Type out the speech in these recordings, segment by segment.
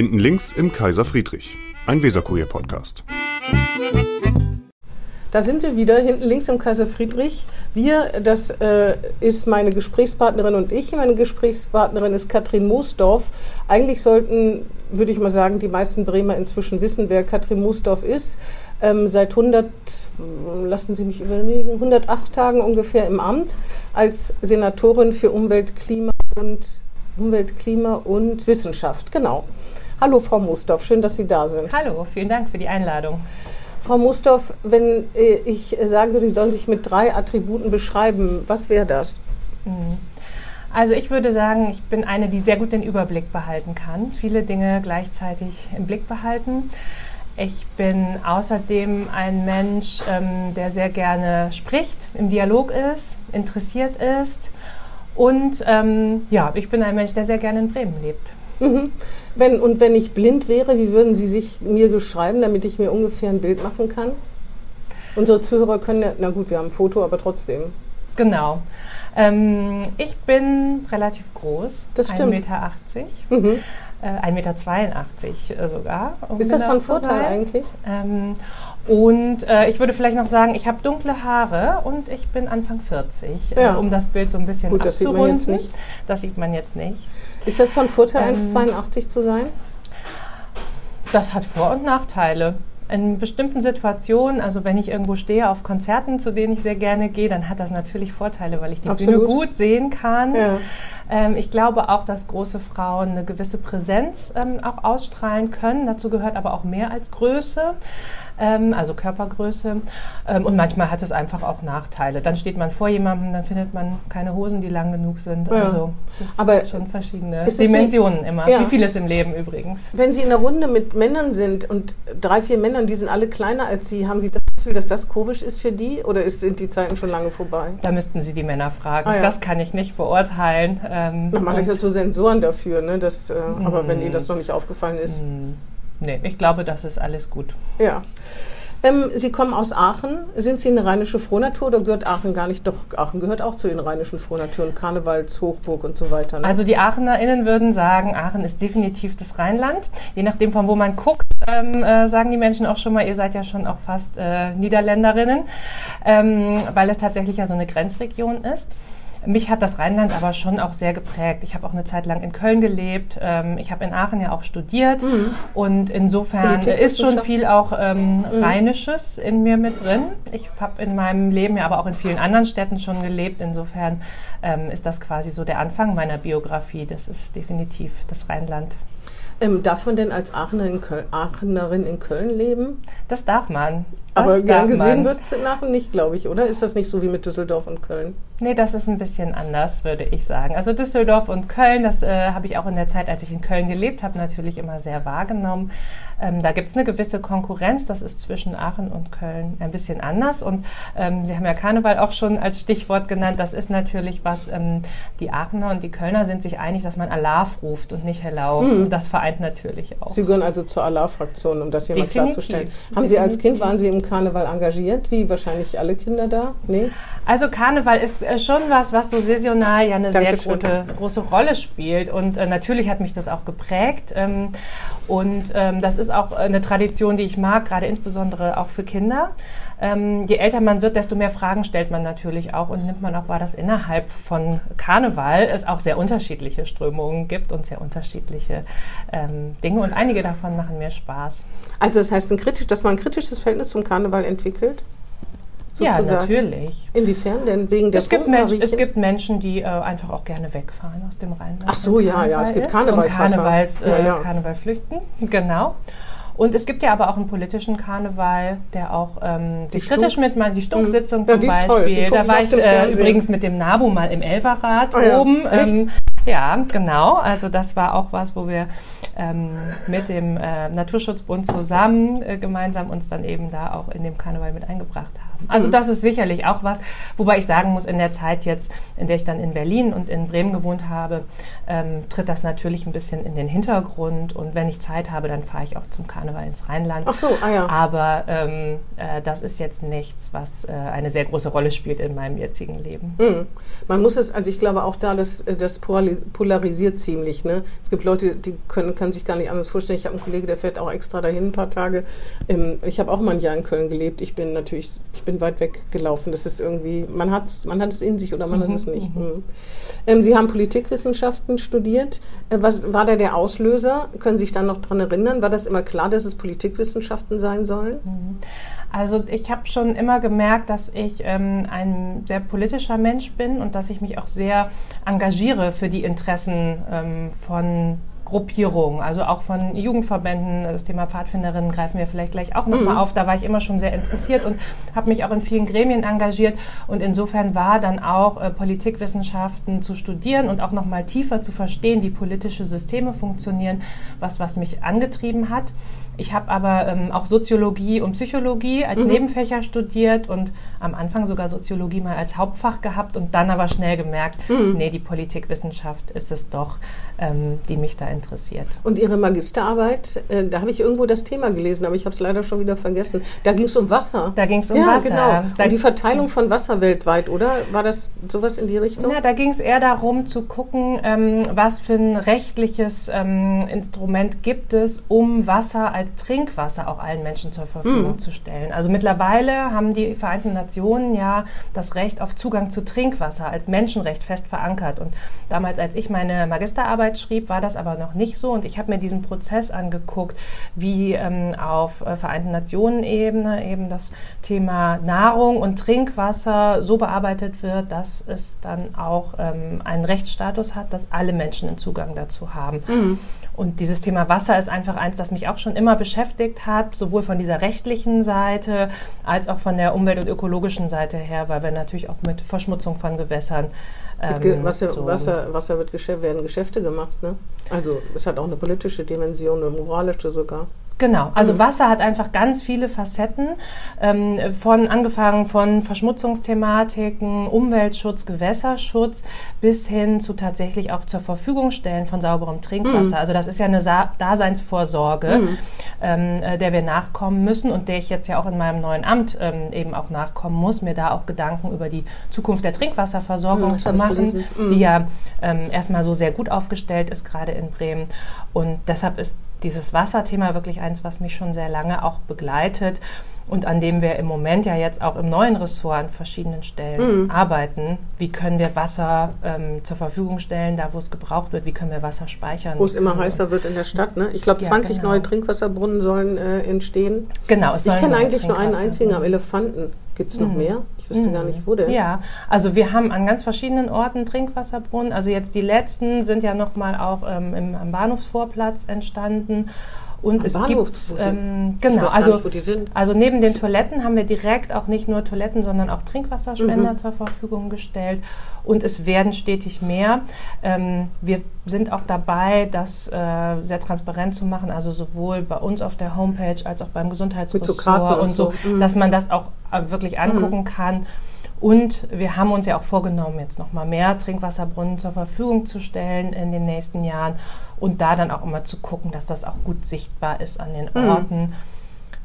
Hinten links im Kaiser Friedrich, ein Weserkurier-Podcast. Da sind wir wieder, hinten links im Kaiser Friedrich. Wir, das äh, ist meine Gesprächspartnerin und ich. Meine Gesprächspartnerin ist Katrin Moosdorf. Eigentlich sollten, würde ich mal sagen, die meisten Bremer inzwischen wissen, wer Katrin Moosdorf ist. Ähm, seit 100, lassen Sie mich überlegen, 108 Tagen ungefähr im Amt als Senatorin für Umwelt, Klima und, Umwelt, Klima und Wissenschaft. Genau. Hallo, Frau Moosdorf, schön, dass Sie da sind. Hallo, vielen Dank für die Einladung. Frau Mustorf, wenn äh, ich sagen würde, Sie sollen sich mit drei Attributen beschreiben, was wäre das? Mhm. Also ich würde sagen, ich bin eine, die sehr gut den Überblick behalten kann, viele Dinge gleichzeitig im Blick behalten. Ich bin außerdem ein Mensch, ähm, der sehr gerne spricht, im Dialog ist, interessiert ist. Und ähm, ja, ich bin ein Mensch, der sehr gerne in Bremen lebt. Mhm. Wenn, und wenn ich blind wäre, wie würden Sie sich mir beschreiben, damit ich mir ungefähr ein Bild machen kann? Unsere Zuhörer können ja, na gut, wir haben ein Foto, aber trotzdem. Genau. Ähm, ich bin relativ groß, das stimmt. 1,80 Meter. Mhm. Äh, 1,82 Meter sogar. Um ist das von Vorteil eigentlich? Ähm, und äh, ich würde vielleicht noch sagen, ich habe dunkle Haare und ich bin Anfang 40, äh, ja. äh, um das Bild so ein bisschen Gut, das sieht man jetzt nicht. Das sieht man jetzt nicht. Ist das von Vorteil, ähm, 1,82 zu sein? Das hat Vor- und Nachteile in bestimmten Situationen, also wenn ich irgendwo stehe auf Konzerten, zu denen ich sehr gerne gehe, dann hat das natürlich Vorteile, weil ich die Absolut. Bühne gut sehen kann. Ja. Ähm, ich glaube auch, dass große Frauen eine gewisse Präsenz ähm, auch ausstrahlen können. Dazu gehört aber auch mehr als Größe ähm, also Körpergröße. Ähm, und manchmal hat es einfach auch Nachteile. Dann steht man vor jemandem, dann findet man keine Hosen, die lang genug sind. Ja. Also aber schon verschiedene Dimensionen immer. Ja. Wie vieles im Leben übrigens. Wenn Sie in einer Runde mit Männern sind und drei, vier Männern, die sind alle kleiner als Sie, haben Sie das Gefühl, dass das komisch ist für die oder ist, sind die Zeiten schon lange vorbei? Da müssten Sie die Männer fragen. Ah, ja. Das kann ich nicht beurteilen. Ähm, man macht ja so Sensoren dafür, ne? Das, äh, aber wenn Ihnen das noch nicht aufgefallen ist. Mm. Nee, ich glaube, das ist alles gut. Ja. Ähm, Sie kommen aus Aachen. Sind Sie eine rheinische Frohnatur oder gehört Aachen gar nicht? Doch, Aachen gehört auch zu den rheinischen Frohnaturen, Karnevals, Hochburg und so weiter. Ne? Also die AachenerInnen würden sagen, Aachen ist definitiv das Rheinland. Je nachdem, von wo man guckt, ähm, äh, sagen die Menschen auch schon mal, ihr seid ja schon auch fast äh, Niederländerinnen, ähm, weil es tatsächlich ja so eine Grenzregion ist. Mich hat das Rheinland aber schon auch sehr geprägt. Ich habe auch eine Zeit lang in Köln gelebt. Ähm, ich habe in Aachen ja auch studiert. Mhm. Und insofern ist schon viel auch ähm, mhm. Rheinisches in mir mit drin. Ich habe in meinem Leben ja aber auch in vielen anderen Städten schon gelebt. Insofern ähm, ist das quasi so der Anfang meiner Biografie. Das ist definitiv das Rheinland. Ähm, darf man denn als Aachenerin in, Köln, Aachenerin in Köln leben? Das darf man. Das Aber gern gesehen wird es in Aachen nicht, glaube ich, oder? Ist das nicht so wie mit Düsseldorf und Köln? Nee, das ist ein bisschen anders, würde ich sagen. Also Düsseldorf und Köln, das äh, habe ich auch in der Zeit, als ich in Köln gelebt habe, natürlich immer sehr wahrgenommen. Ähm, da gibt es eine gewisse Konkurrenz, das ist zwischen Aachen und Köln ein bisschen anders. Und ähm, Sie haben ja Karneval auch schon als Stichwort genannt. Das ist natürlich was, ähm, die Aachener und die Kölner sind sich einig, dass man Alarv ruft und nicht Hello. Mhm. Das vereint natürlich auch. Sie gehören also zur Alarv-Fraktion, um das hier Definitiv. mal klarzustellen. Haben Sie als Kind, waren Sie im Karneval engagiert, wie wahrscheinlich alle Kinder da? Nee? Also Karneval ist schon was, was so saisonal ja eine Dankeschön. sehr große, große Rolle spielt. Und äh, natürlich hat mich das auch geprägt. Ähm, und ähm, das ist auch eine Tradition, die ich mag, gerade insbesondere auch für Kinder. Ähm, je älter man wird, desto mehr Fragen stellt man natürlich auch und nimmt man auch wahr, dass innerhalb von Karneval es auch sehr unterschiedliche Strömungen gibt und sehr unterschiedliche ähm, Dinge. Und einige davon machen mir Spaß. Also das heißt, ein kritisch, dass man ein kritisches Verhältnis zum Karneval entwickelt? Sozusagen. Ja, natürlich. Inwiefern denn? Wegen der es gibt, Mensch, es gibt Menschen, die äh, einfach auch gerne wegfahren aus dem Rheinland. Ach so, ja, ja, es gibt Karnevals Karnevals, äh, ja, ja. Karneval flüchten, genau. Und es gibt ja aber auch einen politischen Karneval, der auch ähm, sich kritisch mit mal die Stunksitzung ja, zum Beispiel. Da war ich äh, übrigens mit dem NABU mal im Elverrad oh, oben. Ähm, ja, genau. Also das war auch was, wo wir ähm, mit dem äh, Naturschutzbund zusammen äh, gemeinsam uns dann eben da auch in dem Karneval mit eingebracht haben. Also mhm. das ist sicherlich auch was, wobei ich sagen muss, in der Zeit jetzt, in der ich dann in Berlin und in Bremen gewohnt habe, ähm, tritt das natürlich ein bisschen in den Hintergrund und wenn ich Zeit habe, dann fahre ich auch zum Karneval ins Rheinland. Ach so, ah ja. Aber ähm, äh, das ist jetzt nichts, was äh, eine sehr große Rolle spielt in meinem jetzigen Leben. Mhm. Man muss es, also ich glaube auch da, das, das polarisiert ziemlich. Ne? Es gibt Leute, die können, können sich gar nicht anders vorstellen. Ich habe einen Kollegen, der fährt auch extra dahin ein paar Tage. Ähm, ich habe auch mal ein Jahr in Köln gelebt. Ich bin natürlich, ich bin weit weg gelaufen. Das ist irgendwie, man hat, man hat es in sich oder man mhm, hat es nicht. Mhm. mhm. Ähm, Sie haben Politikwissenschaften studiert. Äh, was war da der Auslöser? Können Sie sich da noch dran erinnern? War das immer klar, dass es Politikwissenschaften sein sollen? Mhm. Also ich habe schon immer gemerkt, dass ich ähm, ein sehr politischer Mensch bin und dass ich mich auch sehr engagiere für die Interessen ähm, von Gruppierungen, also auch von Jugendverbänden. Das Thema Pfadfinderinnen greifen wir vielleicht gleich auch nochmal mhm. auf. Da war ich immer schon sehr interessiert und habe mich auch in vielen Gremien engagiert. Und insofern war dann auch äh, Politikwissenschaften zu studieren und auch nochmal tiefer zu verstehen, wie politische Systeme funktionieren, was, was mich angetrieben hat. Ich habe aber ähm, auch Soziologie und Psychologie als mhm. Nebenfächer studiert und am Anfang sogar Soziologie mal als Hauptfach gehabt und dann aber schnell gemerkt, mhm. nee, die Politikwissenschaft ist es doch, ähm, die mich da interessiert. Und Ihre Magisterarbeit, äh, da habe ich irgendwo das Thema gelesen, aber ich habe es leider schon wieder vergessen. Da ging es um Wasser. Da ging es um ja, Wasser. Genau. Da und die Verteilung von Wasser weltweit, oder? War das sowas in die Richtung? Ja, da ging es eher darum zu gucken, ähm, was für ein rechtliches ähm, Instrument gibt es, um Wasser als Trinkwasser auch allen Menschen zur Verfügung mhm. zu stellen. Also mittlerweile haben die Vereinten Nationen ja das Recht auf Zugang zu Trinkwasser als Menschenrecht fest verankert. Und damals, als ich meine Magisterarbeit schrieb, war das aber noch nicht so. Und ich habe mir diesen Prozess angeguckt, wie ähm, auf äh, Vereinten Nationen-Ebene eben das Thema Nahrung und Trinkwasser so bearbeitet wird, dass es dann auch ähm, einen Rechtsstatus hat, dass alle Menschen einen Zugang dazu haben. Mhm. Und dieses Thema Wasser ist einfach eins, das mich auch schon immer beschäftigt hat, sowohl von dieser rechtlichen Seite als auch von der umwelt- und ökologischen Seite her, weil wir natürlich auch mit Verschmutzung von Gewässern. Ähm, Wasser, so Wasser, Wasser wird Geschäft, werden Geschäfte gemacht. Ne? Also es hat auch eine politische Dimension, eine moralische sogar. Genau, also mhm. Wasser hat einfach ganz viele Facetten, ähm, von angefangen von Verschmutzungsthematiken, Umweltschutz, Gewässerschutz bis hin zu tatsächlich auch zur Verfügung stellen von sauberem Trinkwasser. Mhm. Also das ist ja eine Sa Daseinsvorsorge, mhm. ähm, äh, der wir nachkommen müssen und der ich jetzt ja auch in meinem neuen Amt ähm, eben auch nachkommen muss, mir da auch Gedanken über die Zukunft der Trinkwasserversorgung mhm, zu machen, die mhm. ja ähm, erstmal so sehr gut aufgestellt ist, gerade in Bremen. Und deshalb ist dieses Wasserthema wirklich eins, was mich schon sehr lange auch begleitet und an dem wir im Moment ja jetzt auch im neuen Ressort an verschiedenen Stellen mhm. arbeiten. Wie können wir Wasser ähm, zur Verfügung stellen, da wo es gebraucht wird? Wie können wir Wasser speichern? Wo es immer heißer wird in der Stadt. Ne? Ich glaube, 20 ja, genau. neue Trinkwasserbrunnen sollen äh, entstehen. Genau. ich kenne eigentlich nur einen einzigen am Elefanten. Gibt es noch mhm. mehr? Ich wüsste mhm. gar nicht, wo denn. Ja, also wir haben an ganz verschiedenen Orten Trinkwasserbrunnen. Also jetzt die letzten sind ja nochmal auch ähm, im, am Bahnhofsvorplatz entstanden. Und Am es Bahnhof, gibt, ähm, genau, also, nicht, also neben den Toiletten haben wir direkt auch nicht nur Toiletten, sondern auch Trinkwasserspender mhm. zur Verfügung gestellt. Und es werden stetig mehr. Ähm, wir sind auch dabei, das äh, sehr transparent zu machen, also sowohl bei uns auf der Homepage als auch beim Gesundheitsressort so und so, mhm. dass man das auch äh, wirklich angucken mhm. kann. Und wir haben uns ja auch vorgenommen, jetzt nochmal mehr Trinkwasserbrunnen zur Verfügung zu stellen in den nächsten Jahren und da dann auch immer zu gucken, dass das auch gut sichtbar ist an den mhm. Orten. Mhm.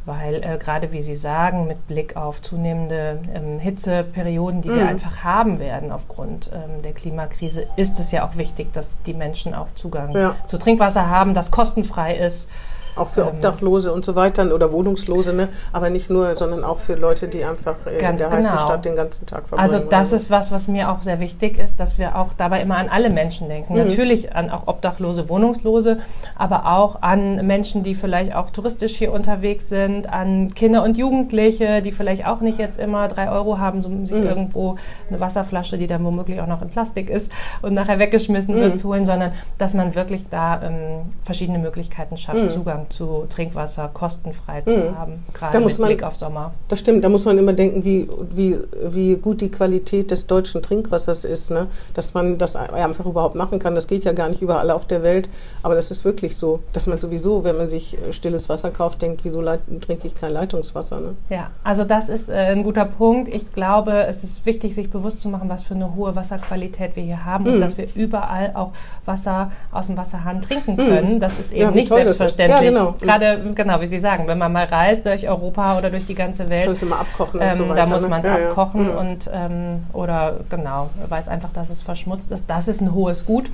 Weil äh, gerade wie Sie sagen, mit Blick auf zunehmende ähm, Hitzeperioden, die mhm. wir einfach haben werden aufgrund ähm, der Klimakrise, ist es ja auch wichtig, dass die Menschen auch Zugang ja. zu Trinkwasser haben, das kostenfrei ist auch für Obdachlose und so weiter oder Wohnungslose, ne? aber nicht nur, sondern auch für Leute, die einfach in der genau. heißen Stadt den ganzen Tag verbringen. Also das ist was, was mir auch sehr wichtig ist, dass wir auch dabei immer an alle Menschen denken. Mhm. Natürlich an auch Obdachlose, Wohnungslose, aber auch an Menschen, die vielleicht auch touristisch hier unterwegs sind, an Kinder und Jugendliche, die vielleicht auch nicht jetzt immer drei Euro haben, um sich mhm. irgendwo eine Wasserflasche, die dann womöglich auch noch in Plastik ist und nachher weggeschmissen mhm. wird, zu holen, sondern dass man wirklich da ähm, verschiedene Möglichkeiten schafft, mhm. Zugang Zugang zu Trinkwasser kostenfrei zu Mhm. haben, Da gerade mit man- Blick auf Sommer. Das stimmt, da muss man immer denken, wie, wie, wie gut die Qualität des deutschen Trinkwassers ist, ne? dass man das einfach überhaupt machen kann. Das geht ja gar nicht überall auf der Welt, aber das ist wirklich so, dass man sowieso, wenn man sich äh, stilles Wasser kauft, denkt, wieso trinke ich kein Leitungswasser. Ne? Ja, also das ist äh, ein guter Punkt. Ich glaube, es ist wichtig, sich bewusst zu machen, was für eine hohe Wasserqualität wir hier haben Mhm. und dass wir überall auch Wasser aus dem Wasserhahn trinken können. Das ist eben Mhm. Ja, nicht selbstverständlich. Ja, genau. Gerade, genau, wie Sie sagen, wenn man mal reist durch Europa oder durch die ganze Das Welt, muss immer abkochen und ähm, so weiter. da muss ne? man es Ja, ja. abkochen Mhm. und ähm, oder genau, weiß einfach, dass es verschmutzt ist. Das ist ein hohes Gut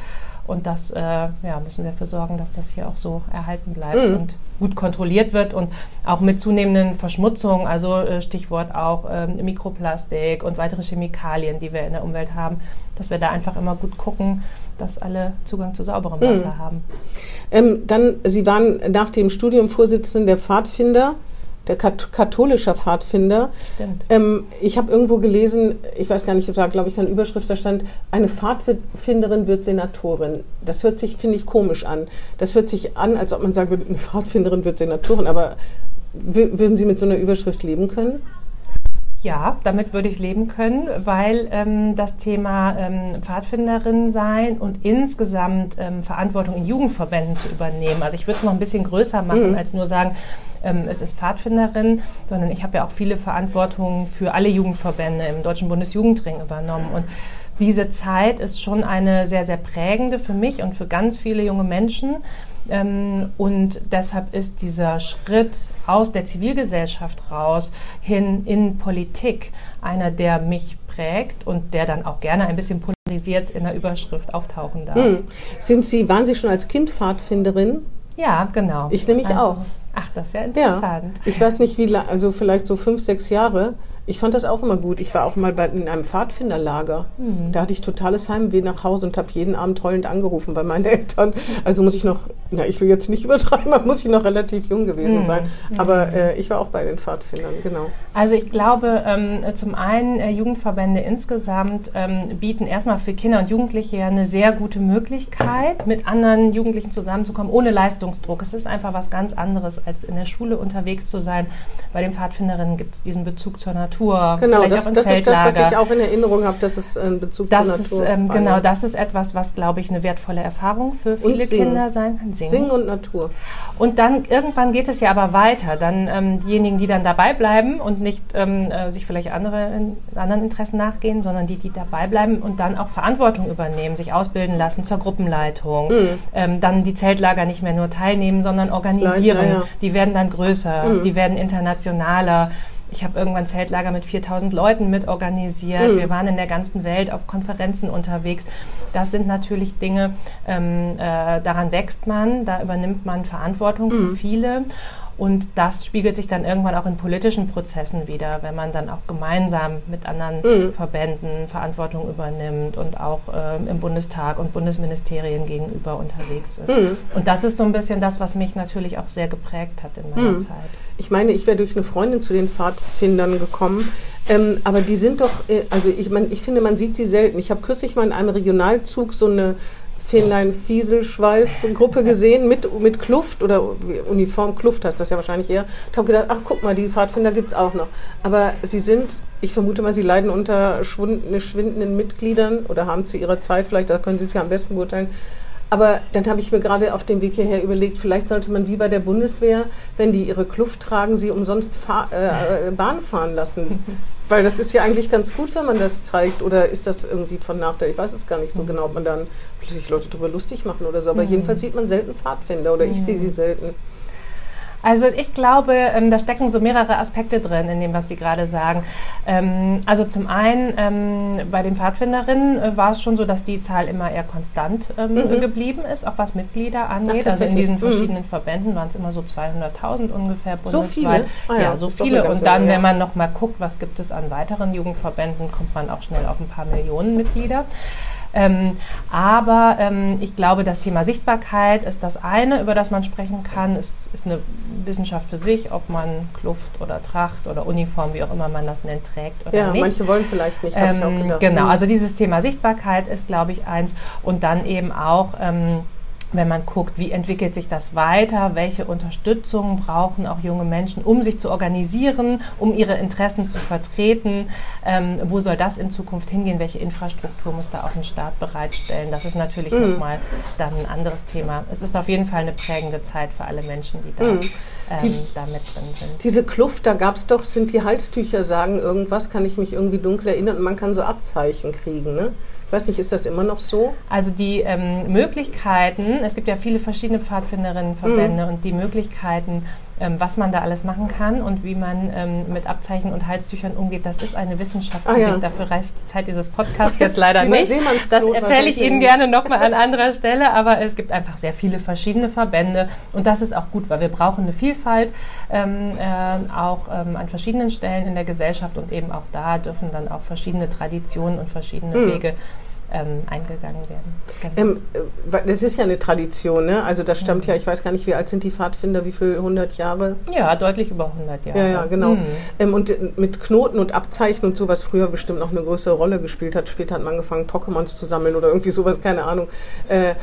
und das äh, ja, müssen wir dafür sorgen, dass das hier auch so erhalten bleibt Mhm. und gut kontrolliert wird und auch mit zunehmenden Verschmutzungen, also äh, Stichwort auch ähm, Mikroplastik und weitere Chemikalien, die wir in der Umwelt haben, dass wir da einfach immer gut gucken, dass alle Zugang zu sauberem Mhm. Wasser haben. Ähm, dann, Sie waren nach dem Studium Vorsitzende der Pfadfinder, der kat katholischer Pfadfinder. Stimmt. Ähm, ich habe irgendwo gelesen, ich weiß gar nicht, da glaube ich, eine Überschrift, da stand, eine Pfadfinderin wird Senatorin. Das hört sich, finde ich, komisch an. Das hört sich an, als ob man sagen würde, eine Pfadfinderin wird Senatorin, aber wü- würden Sie mit so einer Überschrift leben können? Ja, damit würde ich leben können, weil ähm, das Thema ähm, Pfadfinderin sein und insgesamt ähm, Verantwortung in Jugendverbänden zu übernehmen. Also ich würde es noch ein bisschen größer machen, als nur sagen, ähm, es ist Pfadfinderin, sondern ich habe ja auch viele Verantwortungen für alle Jugendverbände im Deutschen Bundesjugendring übernommen. Und diese Zeit ist schon eine sehr, sehr prägende für mich und für ganz viele junge Menschen. Ähm, und deshalb ist dieser Schritt aus der Zivilgesellschaft raus hin in Politik einer, der mich prägt und der dann auch gerne ein bisschen polarisiert in der Überschrift auftauchen darf. Hm. Sind Sie, waren Sie schon als Kind Pfadfinderin? Ja, genau. Ich nämlich auch. Ach, das ist ja Ja. interessant. Ich weiß nicht, wie lange, also vielleicht so fünf, sechs Jahre. Ich fand das auch immer gut. Ich war auch mal bei, in einem Pfadfinderlager. Mhm. Da hatte ich totales Heimweh nach Hause und habe jeden Abend heulend angerufen bei meinen Eltern. Also muss ich noch, na, ich will jetzt nicht übertreiben, aber muss ich noch relativ jung gewesen Mhm. sein. Aber äh, ich war auch bei den Pfadfindern, genau. Also ich glaube, ähm, zum einen äh, Jugendverbände insgesamt ähm, bieten erstmal für Kinder und Jugendliche ja eine sehr gute Möglichkeit, mit anderen Jugendlichen zusammenzukommen, ohne Leistungsdruck. Es ist einfach was ganz anderes, als in der Schule unterwegs zu sein. Bei den Pfadfinderinnen gibt es diesen Bezug zur Natur, Genau, vielleicht das, das ist das, was ich auch in Erinnerung habe, dass es einen Bezug Das zur ist, Natur ähm, war, genau, das ist etwas, was, glaube ich, eine wertvolle Erfahrung für viele singen. Kinder sein kann. Singen und Natur. Und dann irgendwann geht es ja aber weiter. Dann ähm, diejenigen, die dann dabei bleiben und nicht ähm, äh, sich vielleicht andere in, anderen Interessen nachgehen, sondern die, die dabei bleiben und dann auch Verantwortung übernehmen, sich ausbilden lassen zur Gruppenleitung, ähm, dann die Zeltlager nicht mehr nur teilnehmen, sondern organisieren. Leiten, ja, ja. Die werden dann größer, die werden internationaler. Ich habe irgendwann Zeltlager mit 4000 Leuten mit organisiert. Wir waren in der ganzen Welt auf Konferenzen unterwegs. Das sind natürlich Dinge, ähm, äh, daran wächst man, da übernimmt man Verantwortung für viele. Und das spiegelt sich dann irgendwann auch in politischen Prozessen wieder, wenn man dann auch gemeinsam mit anderen Verbänden Verantwortung übernimmt und auch ähm, im Bundestag und Bundesministerien gegenüber unterwegs ist. Und das ist so ein bisschen das, was mich natürlich auch sehr geprägt hat in meiner Zeit. Ich meine, ich wäre durch eine Freundin zu den Pfadfindern gekommen. Ähm, aber die sind doch, äh, also ich meine, ich finde, man sieht sie selten. Ich habe kürzlich mal in einem Regionalzug so eine Fähnlein-Fieselschweif-Gruppe gesehen mit, mit Kluft oder Uniform Kluft heißt das ja wahrscheinlich eher. Ich habe gedacht, ach guck mal, die Pfadfinder gibt es auch noch. Aber sie sind, ich vermute mal, sie leiden unter schwindenden Mitgliedern oder haben zu ihrer Zeit, vielleicht, da können Sie es ja am besten beurteilen, aber dann habe ich mir gerade auf dem Weg hierher überlegt, vielleicht sollte man wie bei der Bundeswehr, wenn die ihre Kluft tragen, sie umsonst fahr, äh, Bahn fahren lassen. Weil das ist ja eigentlich ganz gut, wenn man das zeigt. Oder ist das irgendwie von Nachteil? Ich weiß es gar nicht so genau, ob man dann plötzlich Leute darüber lustig machen oder so. Aber jedenfalls sieht man selten Pfadfinder oder ich sehe sie selten. Also ich glaube, ähm, da stecken so mehrere Aspekte drin in dem, was Sie gerade sagen. Ähm, also zum einen ähm, bei den Pfadfinderinnen äh, war es schon so, dass die Zahl immer eher konstant ähm, geblieben ist, auch was Mitglieder angeht. also in diesen Mhm. verschiedenen Verbänden waren es immer so 200.000 ungefähr So bundesweit. viele? Ah ja, ja, so viele. Und dann, wenn man noch mal guckt, was gibt es an weiteren Jugendverbänden, kommt man auch schnell auf ein paar Millionen Mitglieder. Ähm, aber ähm, ich glaube, das Thema Sichtbarkeit ist das eine, über das man sprechen kann. Es ist eine Wissenschaft für sich, ob man Kluft oder Tracht oder Uniform, wie auch immer man das nennt, trägt oder Ja, nicht. manche wollen vielleicht nicht, habe ich auch Ähm, genau, Mhm. also dieses Thema Sichtbarkeit ist, glaube ich, eins. Und dann eben auch ähm, wenn man guckt, wie entwickelt sich das weiter, welche Unterstützung brauchen auch junge Menschen, um sich zu organisieren, um ihre Interessen zu vertreten, ähm, wo soll das in Zukunft hingehen, welche Infrastruktur muss da auch ein Staat bereitstellen. Das ist natürlich mhm. nochmal dann ein anderes Thema. Es ist auf jeden Fall eine prägende Zeit für alle Menschen, die da, mhm. Ähm, die, da mit drin sind. Diese Kluft, da gab es doch, sind die Halstücher sagen irgendwas, kann ich mich irgendwie dunkel erinnern und man kann so Abzeichen kriegen, ne? Ich weiß nicht, ist das immer noch so? Also die ähm, Möglichkeiten, es gibt ja viele verschiedene Pfadfinderinnenverbände mhm. und die Möglichkeiten, ähm, was man da alles machen kann und wie man ähm, mit Abzeichen und Halstüchern umgeht, das ist eine Wissenschaft, ah, ja. sich dafür reicht die Zeit dieses Podcasts jetzt leider nicht. Das erzähle ich Ihnen gerne nochmal an anderer Stelle, aber es gibt einfach sehr viele verschiedene Verbände und das ist auch gut, weil wir brauchen eine Vielfalt ähm, äh, auch ähm, an verschiedenen Stellen in der Gesellschaft und eben auch da dürfen dann auch verschiedene Traditionen und verschiedene mhm. Wege ähm, eingegangen werden. Genau. Ähm, äh, das ist ja eine Tradition, ne? Also das stammt ja, ich weiß gar nicht, wie alt sind die Pfadfinder, wie viele 100 Jahre? Ja, deutlich über 100 Jahre. Ja, ja, genau. Mhm. Ähm, und äh, mit Knoten und Abzeichen und sowas früher bestimmt noch eine größere Rolle gespielt hat. Später hat man angefangen, Pokémons zu sammeln oder irgendwie sowas, keine Ahnung. Äh,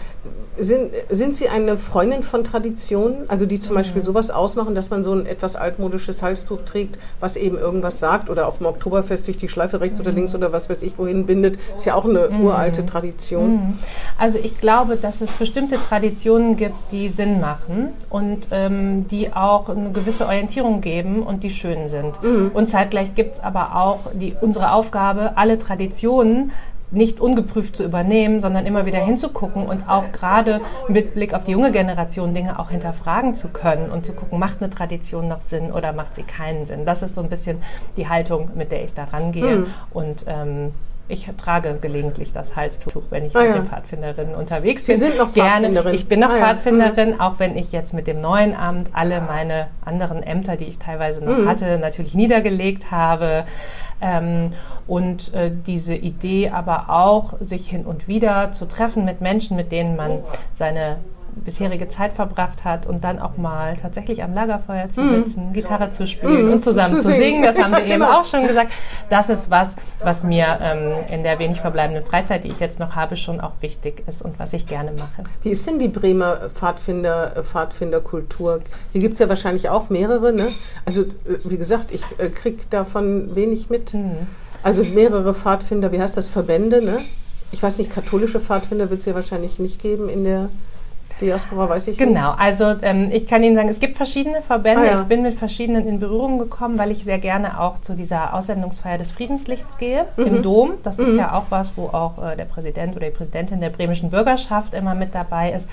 sind, sind Sie eine Freundin von Traditionen, also die zum mhm. Beispiel sowas ausmachen, dass man so ein etwas altmodisches Halstuch trägt, was eben irgendwas sagt oder auf dem Oktoberfest sich die Schleife rechts mhm. oder links oder was weiß ich wohin bindet? Ist ja auch eine mhm uralte Tradition? Mhm. Also ich glaube, dass es bestimmte Traditionen gibt, die Sinn machen und ähm, die auch eine gewisse Orientierung geben und die schön sind. Mhm. Und zeitgleich gibt es aber auch die, unsere Aufgabe, alle Traditionen nicht ungeprüft zu übernehmen, sondern immer wieder hinzugucken und auch gerade mit Blick auf die junge Generation Dinge auch hinterfragen zu können und zu gucken, macht eine Tradition noch Sinn oder macht sie keinen Sinn. Das ist so ein bisschen die Haltung, mit der ich da rangehe. Mhm. Und ähm, ich trage gelegentlich das Halstuch, wenn ich ah, mit ja. den Pfadfinderinnen unterwegs bin. Sie sind noch Pfadfinderin. Ich bin noch ah, Pfadfinderin, ja. auch wenn ich jetzt mit dem neuen Amt alle meine anderen Ämter, die ich teilweise noch mhm. hatte, natürlich niedergelegt habe. Ähm, und äh, diese Idee aber auch, sich hin und wieder zu treffen mit Menschen, mit denen man seine bisherige Zeit verbracht hat und dann auch mal tatsächlich am Lagerfeuer zu mhm. sitzen, Gitarre zu spielen mm. und zusammen zu, singen. Das haben wir eben genau. auch schon gesagt. Das ist was, was mir ähm, in der wenig verbleibenden Freizeit, die ich jetzt noch habe, schon auch wichtig ist und was ich gerne mache. Wie ist denn die Bremer Pfadfinder, Pfadfinderkultur? Hier gibt es ja wahrscheinlich auch mehrere. Ne? Also äh, wie gesagt, ich äh, kriege davon wenig mit. Mhm. Also mehrere Pfadfinder, wie heißt das, Verbände, ne? Ich weiß nicht, katholische Pfadfinder wird es ja wahrscheinlich nicht geben in der Diaspora weiß ich Genau, nicht. also ähm, ich kann Ihnen sagen, es gibt verschiedene Verbände. Ah, ja. Ich bin mit verschiedenen in Berührung gekommen, weil ich sehr gerne auch zu dieser Aussendungsfeier des Friedenslichts gehe mhm. im Dom. Das mhm. ist ja auch was, wo auch äh, der Präsident oder die Präsidentin der bremischen Bürgerschaft immer mit dabei ist.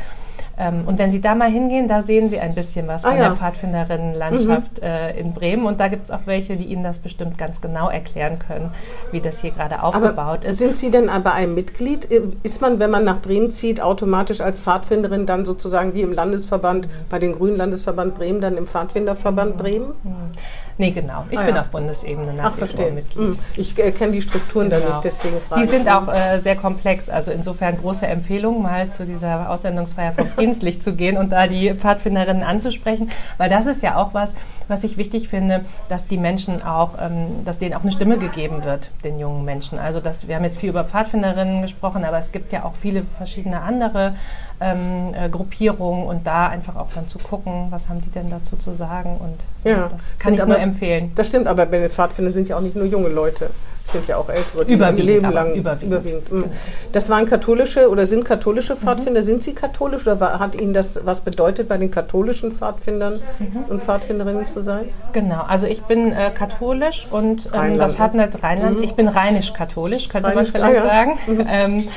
Ähm, und wenn Sie da mal hingehen, da sehen Sie ein bisschen was ah, von ja. der Pfadfinderinnenlandschaft mhm. äh, in Bremen. Und da gibt es auch welche, die Ihnen das bestimmt ganz genau erklären können, wie das hier gerade aufgebaut aber ist. Sind Sie denn bei einem Mitglied? Ist man, wenn man nach Bremen zieht, automatisch als Pfadfinderin dann sozusagen wie im Landesverband, bei den Grünen Landesverband Bremen, dann im Pfadfinderverband mhm. Bremen? Mhm. Nee, genau. Ich ah, bin ja. auf Bundesebene nach Ach, verstehe. Mitglied. Hm. Ich äh, kenne die Strukturen genau. da nicht, deswegen frage Die sind auch äh, sehr komplex. Also insofern große Empfehlung, mal zu dieser Aussendungsfeier vom Friedenslicht zu gehen und da die Pfadfinderinnen anzusprechen, weil das ist ja auch was, was ich wichtig finde, dass die Menschen auch, ähm, dass denen auch eine Stimme gegeben wird, den jungen Menschen. Also dass, wir haben jetzt viel über Pfadfinderinnen gesprochen, aber es gibt ja auch viele verschiedene andere ähm, äh, Gruppierungen und da einfach auch dann zu gucken, was haben die denn dazu zu sagen und ja, das kann ich nur empfehlen. Das stimmt, aber bei den Pfadfindern sind ja auch nicht nur junge Leute. Es sind ja auch ältere, die überwiegend, Leben lang überwiegend. überwiegend. Mhm. Genau. Das waren katholische oder sind katholische mhm. Pfadfinder. Mhm. Sind sie katholisch oder war, hat Ihnen das was bedeutet, bei den katholischen Pfadfindern mhm. und Pfadfinderinnen zu sein? Genau, also ich bin äh, katholisch und ähm, das hat nicht Rheinland. Mhm. Ich bin rheinisch-katholisch, könnte Rheinisch, man vielleicht ah, ja. sagen. Mhm. Ähm,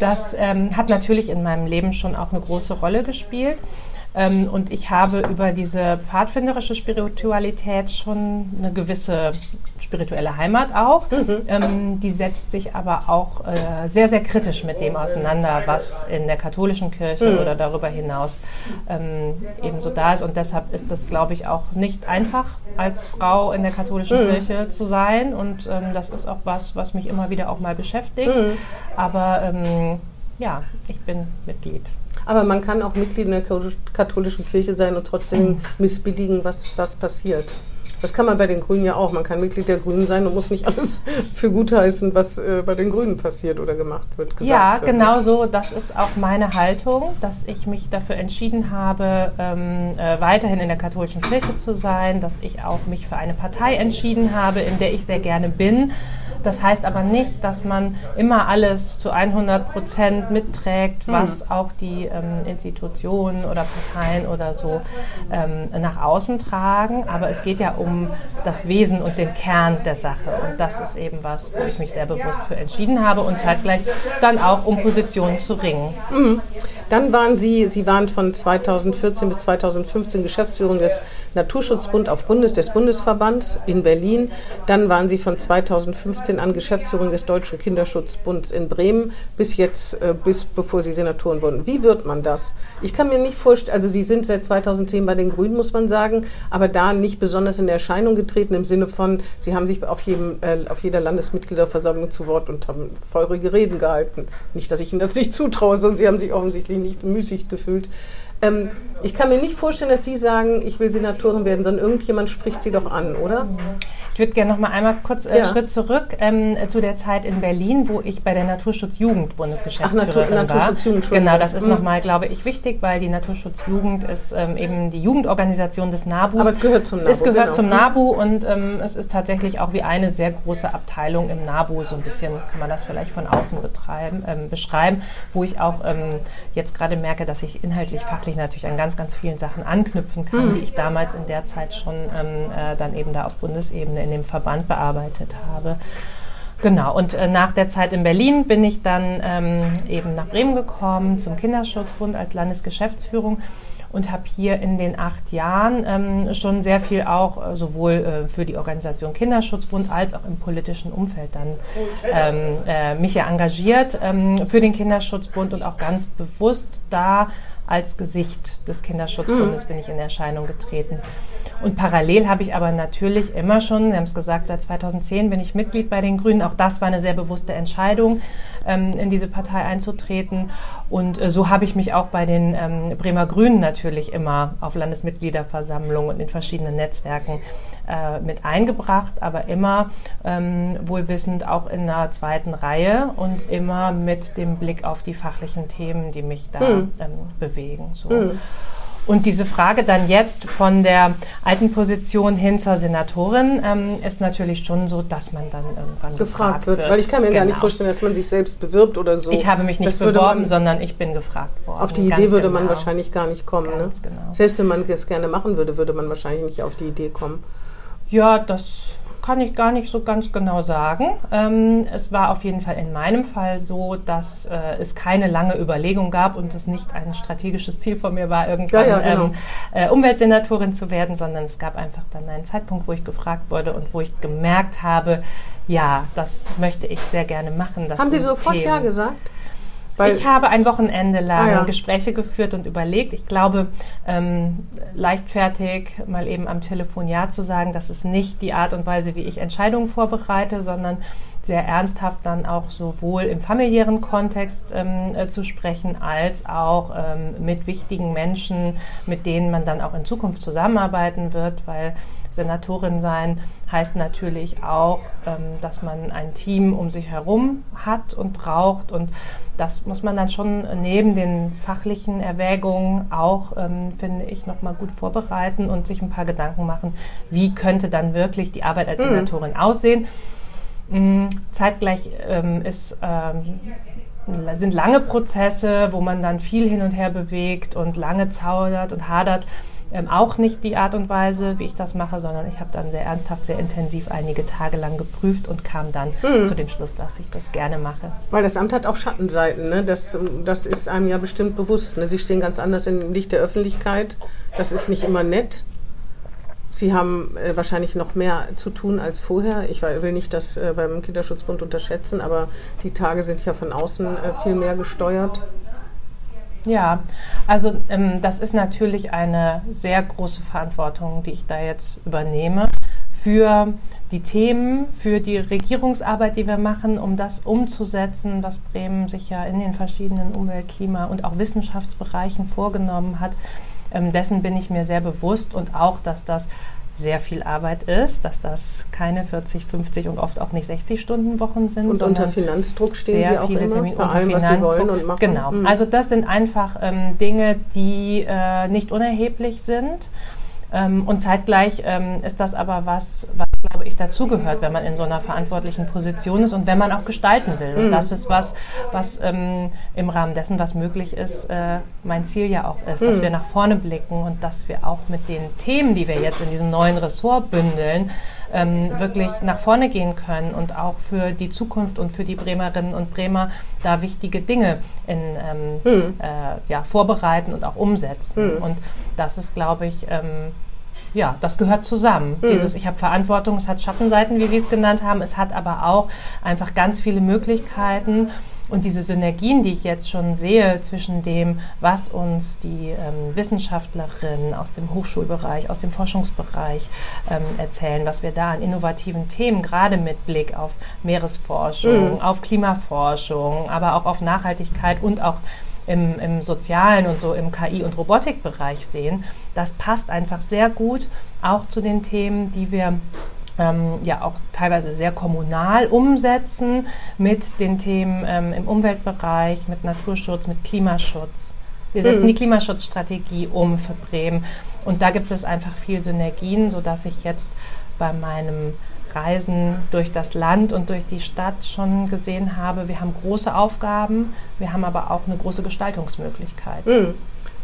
das ähm, hat natürlich in meinem Leben schon auch eine große Rolle gespielt. Ähm, und ich habe über diese pfadfinderische Spiritualität schon eine gewisse spirituelle Heimat auch. Mhm. Ähm, die setzt sich aber auch äh, sehr, sehr kritisch mit dem auseinander, was in der katholischen Kirche mhm. oder darüber hinaus ähm, ebenso da ist. Und deshalb ist das, glaube ich, auch nicht einfach, als Frau in der katholischen mhm. Kirche zu sein. Und ähm, das ist auch was, was mich immer wieder auch mal beschäftigt. Mhm. Aber ähm, ja, ich bin Mitglied. Aber man kann auch Mitglied in der katholischen Kirche sein und trotzdem missbilligen, was, was passiert. Das kann man bei den Grünen ja auch. Man kann Mitglied der Grünen sein und muss nicht alles für gut heißen, was äh, bei den Grünen passiert oder gemacht wird. ja, wird. genau so. Das ist auch meine Haltung, dass ich mich dafür entschieden habe, ähm, äh, weiterhin in der katholischen Kirche zu sein, dass ich auch mich für eine Partei entschieden habe, in der ich sehr gerne bin. Das heißt aber nicht, dass man immer alles zu 100 Prozent mitträgt, was mhm. auch die ähm, Institutionen oder Parteien oder so ähm, nach außen tragen. Aber es geht ja um das Wesen und den Kern der Sache. Und das ist eben was, wo ich mich sehr bewusst für entschieden habe und zeitgleich dann auch um Positionen zu ringen. Mhm. Dann waren Sie, Sie waren von 2014 bis 2015 Geschäftsführung des Naturschutzbund auf Bundes, des Bundesverbands in Berlin. Dann waren Sie von 2015 an Geschäftsführung des Deutschen Kinderschutzbunds in Bremen bis jetzt, äh, bis bevor Sie Senatorin wurden. Wie wird man das? Ich kann mir nicht vorstellen, also Sie sind seit 2010 bei den Grünen, muss man sagen, aber da nicht besonders in Erscheinung getreten im Sinne von, Sie haben sich auf, jedem, äh, auf jeder Landesmitgliederversammlung zu Wort und haben feurige Reden gehalten. Nicht, dass ich Ihnen das nicht zutraue, sondern Sie haben sich offensichtlich nicht bemüßigt gefühlt. Ähm, ich kann mir nicht vorstellen, dass Sie sagen, ich will Senatorin werden, sondern irgendjemand spricht Sie doch an, oder? Ich würde gerne noch mal einmal kurz einen äh, ja. Schritt zurück ähm, zu der Zeit in Berlin, wo ich bei der Naturschutzjugend Bundesgeschäftsführerin Ach, Natur, war. Naturschutzjugend, genau, das ist mhm. noch mal, glaube ich, wichtig, weil die Naturschutzjugend ist ähm, eben die Jugendorganisation des NABU. Aber es gehört zum NABU. Es gehört genau. zum NABU und ähm, es ist tatsächlich auch wie eine sehr große Abteilung im NABU, so ein bisschen kann man das vielleicht von außen betreiben, ähm, beschreiben, wo ich auch ähm, jetzt gerade merke, dass ich inhaltlich, fachlich natürlich an ganz, ganz vielen Sachen anknüpfen kann, mhm. die ich damals in der Zeit schon ähm, äh, dann eben da auf Bundesebene in dem Verband bearbeitet habe. Genau, und äh, nach der Zeit in Berlin bin ich dann ähm, eben nach Bremen gekommen zum Kinderschutzbund als Landesgeschäftsführung und habe hier in den acht Jahren ähm, schon sehr viel auch äh, sowohl äh, für die Organisation Kinderschutzbund als auch im politischen Umfeld dann ähm, äh, mich ja engagiert ähm, für den Kinderschutzbund und auch ganz bewusst da als Gesicht des Kinderschutzbundes mhm. bin ich in Erscheinung getreten. Und parallel habe ich aber natürlich immer schon, Sie haben es gesagt, seit 2010 bin ich Mitglied bei den Grünen. Auch das war eine sehr bewusste Entscheidung, ähm, in diese Partei einzutreten. Und äh, so habe ich mich auch bei den ähm, Bremer Grünen natürlich immer auf Landesmitgliederversammlungen und in verschiedenen Netzwerken äh, mit eingebracht, aber immer ähm, wohlwissend auch in einer zweiten Reihe und immer mit dem Blick auf die fachlichen Themen, die mich da mhm. bewegen. So. Mhm. Und diese Frage dann jetzt von der alten Position hin zur Senatorin ähm, ist natürlich schon so, dass man dann irgendwann gefragt, gefragt wird. Weil ich kann mir genau. gar nicht genau. vorstellen, dass man sich selbst bewirbt oder so. Ich habe mich nicht das beworben, sondern ich bin gefragt worden. Auf die Idee würde genau. man wahrscheinlich gar nicht kommen. Ne? Genau. Selbst wenn man das gerne machen würde, würde man wahrscheinlich nicht auf die Idee kommen. Ja, das kann ich gar nicht so ganz genau sagen. Ähm, es war auf jeden Fall in meinem Fall so, dass äh, es keine lange Überlegung gab und es nicht ein strategisches Ziel von mir war, irgendwann ja, ja, genau. ähm, äh, Umweltsenatorin zu werden, sondern es gab einfach dann einen Zeitpunkt, wo ich gefragt wurde und wo ich gemerkt habe, ja, das möchte ich sehr gerne machen. Haben Sie sofort Themen. Ja gesagt? Weil ich habe ein Wochenende lang ah, ja. Gespräche geführt und überlegt. Ich glaube, ähm, leichtfertig mal eben am Telefon Ja zu sagen, das ist nicht die Art und Weise, wie ich Entscheidungen vorbereite, sondern sehr ernsthaft dann auch sowohl im familiären Kontext ähm, äh, zu sprechen, als auch ähm, mit wichtigen Menschen, mit denen man dann auch in Zukunft zusammenarbeiten wird, weil Senatorin sein heißt natürlich auch, ähm, dass man ein Team um sich herum hat und braucht. Und das muss man dann schon neben den fachlichen Erwägungen auch, ähm, finde ich, nochmal gut vorbereiten und sich ein paar Gedanken machen, wie könnte dann wirklich die Arbeit als mhm. Senatorin aussehen. Mhm, zeitgleich ähm, ist sind lange Prozesse, wo man dann viel hin und her bewegt und lange zaudert und hadert ähm, auch nicht die Art und Weise, wie ich das mache, sondern ich habe dann sehr ernsthaft, sehr intensiv einige Tage lang geprüft und kam dann mhm. zu dem Schluss, dass ich das gerne mache. Weil das Amt hat auch Schattenseiten, ne? das, das ist einem ja bestimmt bewusst. Ne? Sie stehen ganz anders im Licht der Öffentlichkeit, das ist nicht immer nett. Sie haben äh, wahrscheinlich noch mehr zu tun als vorher. Ich will nicht das äh, beim Kinderschutzbund unterschätzen, aber die Tage sind ja von außen äh, viel mehr gesteuert. Ja, also ähm, das ist natürlich eine sehr große Verantwortung, die ich da jetzt übernehme für die Themen, für die Regierungsarbeit, die wir machen, um das umzusetzen, was Bremen sich ja in den verschiedenen Umwelt-, Klima- und auch Wissenschaftsbereichen vorgenommen hat. Ähm, dessen bin ich mir sehr bewusst und auch, dass das sehr viel Arbeit ist, dass das keine 40, 50 und oft auch nicht 60 Stunden Wochen sind. Und unter Finanzdruck stehen sehr Sie auch viele immer Termine bei unter allem, was Sie Finanzdruck. wollen und machen. Genau. Mhm. Also das sind einfach ähm, Dinge, die äh, nicht unerheblich sind. Ähm, und zeitgleich ähm, ist das aber was, was glaube ich dazugehört, wenn man in so einer verantwortlichen Position ist und wenn man auch gestalten will. Und das ist was, was ähm, im Rahmen dessen, was möglich ist, äh, mein Ziel ja auch ist, dass wir nach vorne blicken und dass wir auch mit den Themen, die wir jetzt in diesem neuen Ressort bündeln, ähm, wirklich nach vorne gehen können und auch für die Zukunft und für die Bremerinnen und Bremer da wichtige Dinge in, ähm, äh, ja, vorbereiten und auch umsetzen. Und das ist, glaube ich, ähm, ja, das gehört zusammen. Dieses, ich habe Verantwortung, es hat Schattenseiten, wie Sie es genannt haben, es hat aber auch einfach ganz viele Möglichkeiten. Und diese Synergien, die ich jetzt schon sehe zwischen dem, was uns die ähm, Wissenschaftlerinnen aus dem Hochschulbereich, aus dem Forschungsbereich ähm, erzählen, was wir da an innovativen Themen, gerade mit Blick auf Meeresforschung, auf Klimaforschung, aber auch auf Nachhaltigkeit und auch im, im sozialen und so im KI- und Robotikbereich sehen, das passt einfach sehr gut auch zu den Themen, die wir ähm, ja auch teilweise sehr kommunal umsetzen mit den Themen ähm, im Umweltbereich, mit Naturschutz, mit Klimaschutz. Wir setzen die Klimaschutzstrategie um für Bremen. Und da gibt es einfach viel Synergien, sodass ich jetzt bei meinem Reisen durch das Land und durch die Stadt schon gesehen habe, wir haben große Aufgaben, wir haben aber auch eine große Gestaltungsmöglichkeit.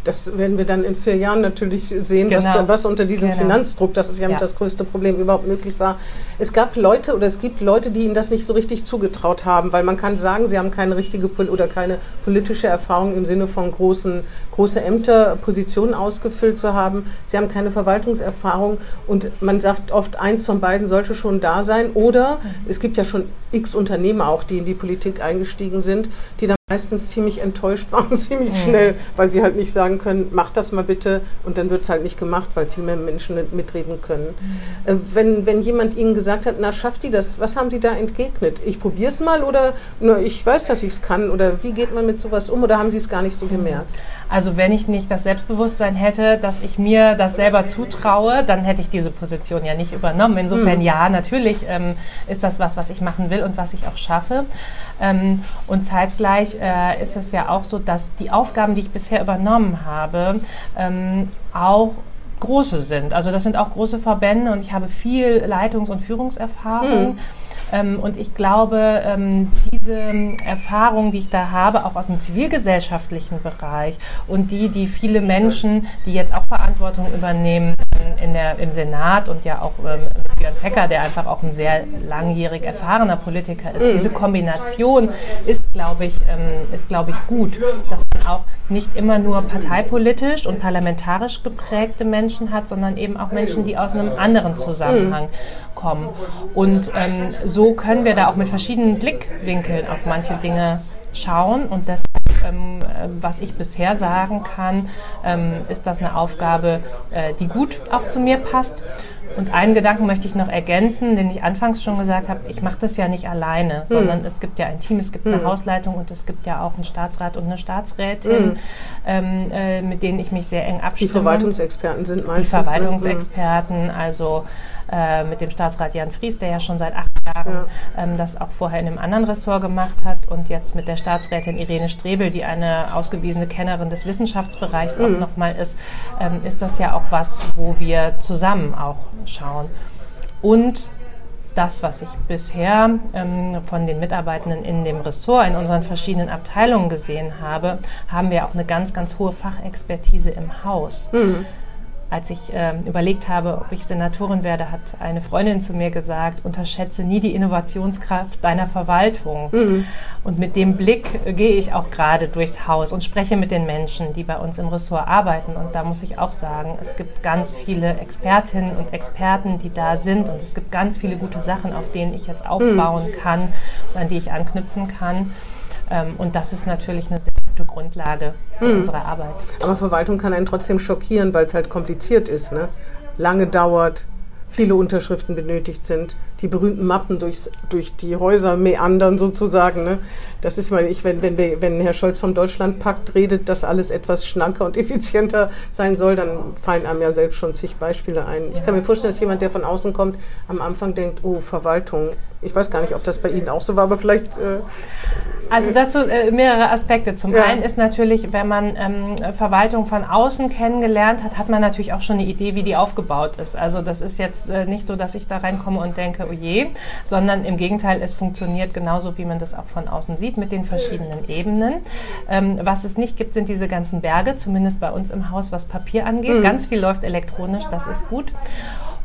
Das werden wir dann in vier Jahren natürlich sehen, was, Genau. da, was unter diesem Genau. Finanzdruck, das ist ja, Ja. das größte Problem überhaupt möglich war. Es gab Leute oder es gibt Leute, die ihnen das nicht so richtig zugetraut haben, weil man kann sagen, sie haben keine richtige oder keine politische Erfahrung im Sinne von großen, große Ämter, Positionen ausgefüllt zu haben. Sie haben keine Verwaltungserfahrung und man sagt oft, eins von beiden sollte schon da sein. Oder es gibt ja schon x Unternehmer auch, die in die Politik eingestiegen sind, die dann meistens ziemlich enttäuscht waren, ziemlich schnell, weil sie halt nicht sagen können, mach das mal bitte und dann wird es halt nicht gemacht, weil viel mehr Menschen mitreden können. Äh, wenn, wenn jemand Ihnen gesagt hat, na schafft die das, was haben Sie da entgegnet? Ich probiere es mal oder na, ich weiß, dass ich es kann oder wie geht man mit sowas um oder haben Sie es gar nicht so gemerkt? Also wenn ich nicht das Selbstbewusstsein hätte, dass ich mir das selber zutraue, dann hätte ich diese Position ja nicht übernommen. Insofern ja, natürlich ähm, ist das was, was ich machen will und was ich auch schaffe. Ähm, und zeitgleich äh, ist es ja auch so, dass die Aufgaben, die ich bisher übernommen habe, ähm, auch große sind. Also das sind auch große Verbände und ich habe viel Leitungs- und Führungserfahrung. Ähm, und ich glaube, ähm, diese Erfahrung, die ich da habe, auch aus dem zivilgesellschaftlichen Bereich und die, die viele Menschen, die jetzt auch Verantwortung übernehmen in, in der, im Senat und ja auch ähm, mit Björn Fecker, der einfach auch ein sehr langjährig erfahrener Politiker ist, diese Kombination ist, glaube ich, ähm, ist, glaube ich, gut, dass man auch nicht immer nur parteipolitisch und parlamentarisch geprägte Menschen hat, sondern eben auch Menschen, die aus einem anderen Zusammenhang kommen. Und ähm, so können wir da auch mit verschiedenen Blickwinkeln auf manche Dinge schauen und deshalb, ähm, äh, was ich bisher sagen kann, ähm, ist das eine Aufgabe, äh, die gut auch zu mir passt. Und einen Gedanken möchte ich noch ergänzen, den ich anfangs schon gesagt habe. Ich mache das ja nicht alleine, sondern es gibt ja ein Team, es gibt eine Hausleitung und es gibt ja auch einen Staatsrat und eine Staatsrätin, ähm, äh, mit denen ich mich sehr eng Die abstimme. Verwaltungsexperten sind Die meistens. ne? Verwaltungsexperten, also äh, mit dem Staatsrat Jan Fries, der ja schon seit acht Jahren ähm, das auch vorher in einem anderen Ressort gemacht hat und jetzt mit der Staatsrätin Irene Strebel, die eine ausgewiesene Kennerin des Wissenschaftsbereichs auch nochmal ist, ähm, ist das ja auch was, wo wir zusammen auch schauen. Und das, was ich bisher ähm, von den Mitarbeitenden in dem Ressort, in unseren verschiedenen Abteilungen gesehen habe, haben wir auch eine ganz, ganz hohe Fachexpertise im Haus. Als ich ähm, überlegt habe, ob ich Senatorin werde, hat eine Freundin zu mir gesagt, unterschätze nie die Innovationskraft deiner Verwaltung. Und mit dem Blick äh, gehe ich auch gerade durchs Haus und spreche mit den Menschen, die bei uns im Ressort arbeiten. Und da muss ich auch sagen, es gibt ganz viele Expertinnen und Experten, die da sind. Und es gibt ganz viele gute Sachen, auf denen ich jetzt aufbauen kann und an die ich anknüpfen kann. Ähm, und das ist natürlich eine sehr gute Grundlage für unsere Arbeit. Aber Verwaltung kann einen trotzdem schockieren, weil es halt kompliziert ist. Ne? Lange dauert, viele Unterschriften benötigt sind. Die berühmten Mappen durchs, durch die Häuser meandern sozusagen. Ne? Das ist mal, ich, wenn, wenn, wir, wenn Herr Scholz vom Deutschlandpakt redet, dass alles etwas schlanker und effizienter sein soll, dann fallen einem ja selbst schon zig Beispiele ein. Ich kann mir vorstellen, dass jemand, der von außen kommt, am Anfang denkt, oh, Verwaltung. Ich weiß gar nicht, ob das bei Ihnen auch so war, aber vielleicht. Äh, also dazu äh, mehrere Aspekte. Zum ja. einen ist natürlich, wenn man ähm, Verwaltung von außen kennengelernt hat, hat man natürlich auch schon eine Idee, wie die aufgebaut ist. Also das ist jetzt äh, nicht so, dass ich da reinkomme und denke, oh je, sondern im Gegenteil, es funktioniert genauso, wie man das auch von außen sieht, mit den verschiedenen Ebenen. Ähm, was es nicht gibt, sind diese ganzen Berge, zumindest bei uns im Haus, was Papier angeht. Mhm. Ganz viel läuft elektronisch, das ist gut.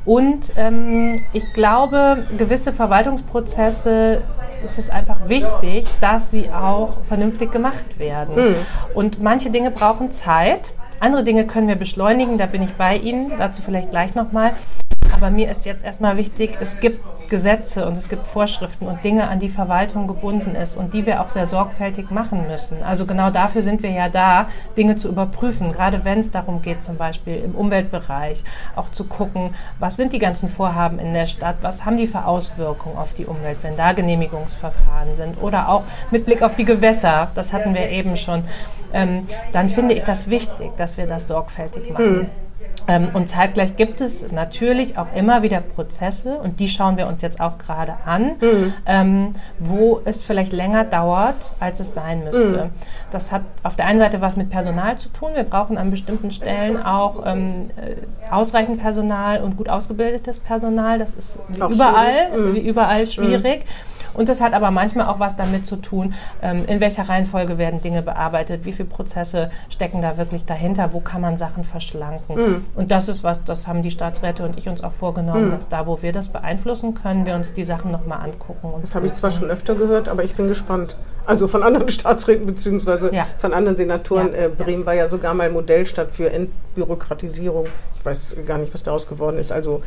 Und ähm, ich glaube, gewisse Verwaltungsprozesse ist es einfach wichtig, dass sie auch vernünftig gemacht werden. Mhm. Und manche Dinge brauchen Zeit. Andere Dinge können wir beschleunigen, da bin ich bei Ihnen, dazu vielleicht gleich nochmal. Aber mir ist jetzt erstmal wichtig, es gibt Gesetze und es gibt Vorschriften und Dinge, an die Verwaltung gebunden ist und die wir auch sehr sorgfältig machen müssen. Also genau dafür sind wir ja da, Dinge zu überprüfen, gerade wenn es darum geht, zum Beispiel im Umweltbereich auch zu gucken, was sind die ganzen Vorhaben in der Stadt, was haben die für Auswirkungen auf die Umwelt, wenn da Genehmigungsverfahren sind oder auch mit Blick auf die Gewässer, das hatten wir eben schon, ähm, dann finde ich das wichtig, dass wir das sorgfältig machen. Mhm. Ähm, und zeitgleich gibt es natürlich auch immer wieder Prozesse, und die schauen wir uns jetzt auch gerade an, mhm. ähm, wo es vielleicht länger dauert, als es sein müsste. Mhm. Das hat auf der einen Seite was mit Personal zu tun. Wir brauchen an bestimmten Stellen auch ähm, äh, ausreichend Personal und gut ausgebildetes Personal. Das ist wie überall, mhm. wie überall schwierig. Mhm. Und das hat aber manchmal auch was damit zu tun, ähm, in welcher Reihenfolge werden Dinge bearbeitet, wie viele Prozesse stecken da wirklich dahinter, wo kann man Sachen verschlanken. Mhm. Und das ist was, das haben die Staatsräte und ich uns auch vorgenommen, mhm. dass da, wo wir das beeinflussen können, wir uns die Sachen nochmal angucken. das habe ich zwar schon öfter gehört, aber ich bin gespannt. Also von anderen Staatsräten beziehungsweise ja. von anderen Senatoren. Ja. Äh, Bremen war ja sogar mal Modellstadt für Entbürokratisierung. Weiß gar nicht, was daraus geworden ist. Also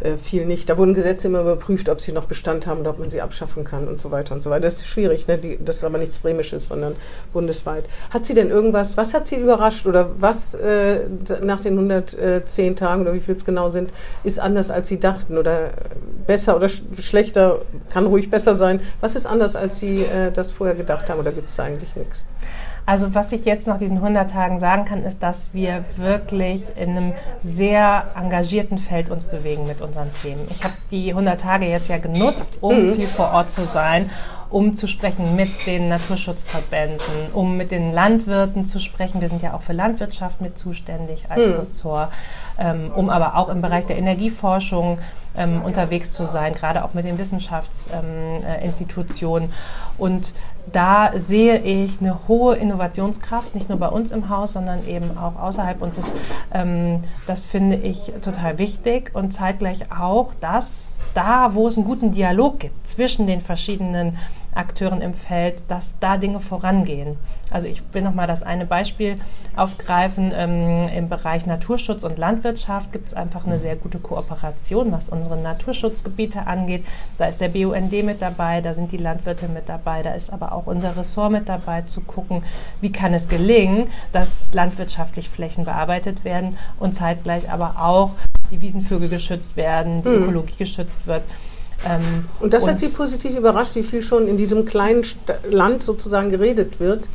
äh, viel nicht. Da wurden Gesetze immer überprüft, ob sie noch Bestand haben oder ob man sie abschaffen kann und so weiter und so weiter. Das ist schwierig, ne? Die, das ist aber nichts Bremisches, sondern bundesweit. Hat sie denn irgendwas, was hat sie überrascht oder was äh, nach den 110 Tagen oder wie viel es genau sind, ist anders als sie dachten oder besser oder sch schlechter, kann ruhig besser sein. Was ist anders, als sie äh, das vorher gedacht haben oder gibt es da eigentlich nichts? Also was ich jetzt nach diesen 100 Tagen sagen kann, ist, dass wir wirklich in einem sehr engagierten Feld uns bewegen mit unseren Themen. Ich habe die 100 Tage jetzt ja genutzt, um mhm. viel vor Ort zu sein um zu sprechen mit den Naturschutzverbänden, um mit den Landwirten zu sprechen. Wir sind ja auch für Landwirtschaft mit zuständig als mhm. Ressort, ähm, um aber auch im Bereich der Energieforschung ähm, unterwegs zu sein, gerade auch mit den Wissenschaftsinstitutionen. Ähm, äh, Und da sehe ich eine hohe Innovationskraft, nicht nur bei uns im Haus, sondern eben auch außerhalb. Und das, ähm, das finde ich total wichtig und zeitgleich auch, dass da, wo es einen guten Dialog gibt zwischen den verschiedenen Akteuren im Feld, dass da Dinge vorangehen. Also ich will noch mal das eine Beispiel aufgreifen. Ähm, Im Bereich Naturschutz und Landwirtschaft gibt es einfach eine sehr gute Kooperation, was unsere Naturschutzgebiete angeht. Da ist der BUND mit dabei, da sind die Landwirte mit dabei, da ist aber auch unser Ressort mit dabei, zu gucken, wie kann es gelingen, dass landwirtschaftlich Flächen bearbeitet werden und zeitgleich aber auch die Wiesenvögel geschützt werden, die mhm. Ökologie geschützt wird. Ähm, und das und hat Sie positiv überrascht, wie viel schon in diesem kleinen St Land sozusagen geredet wird.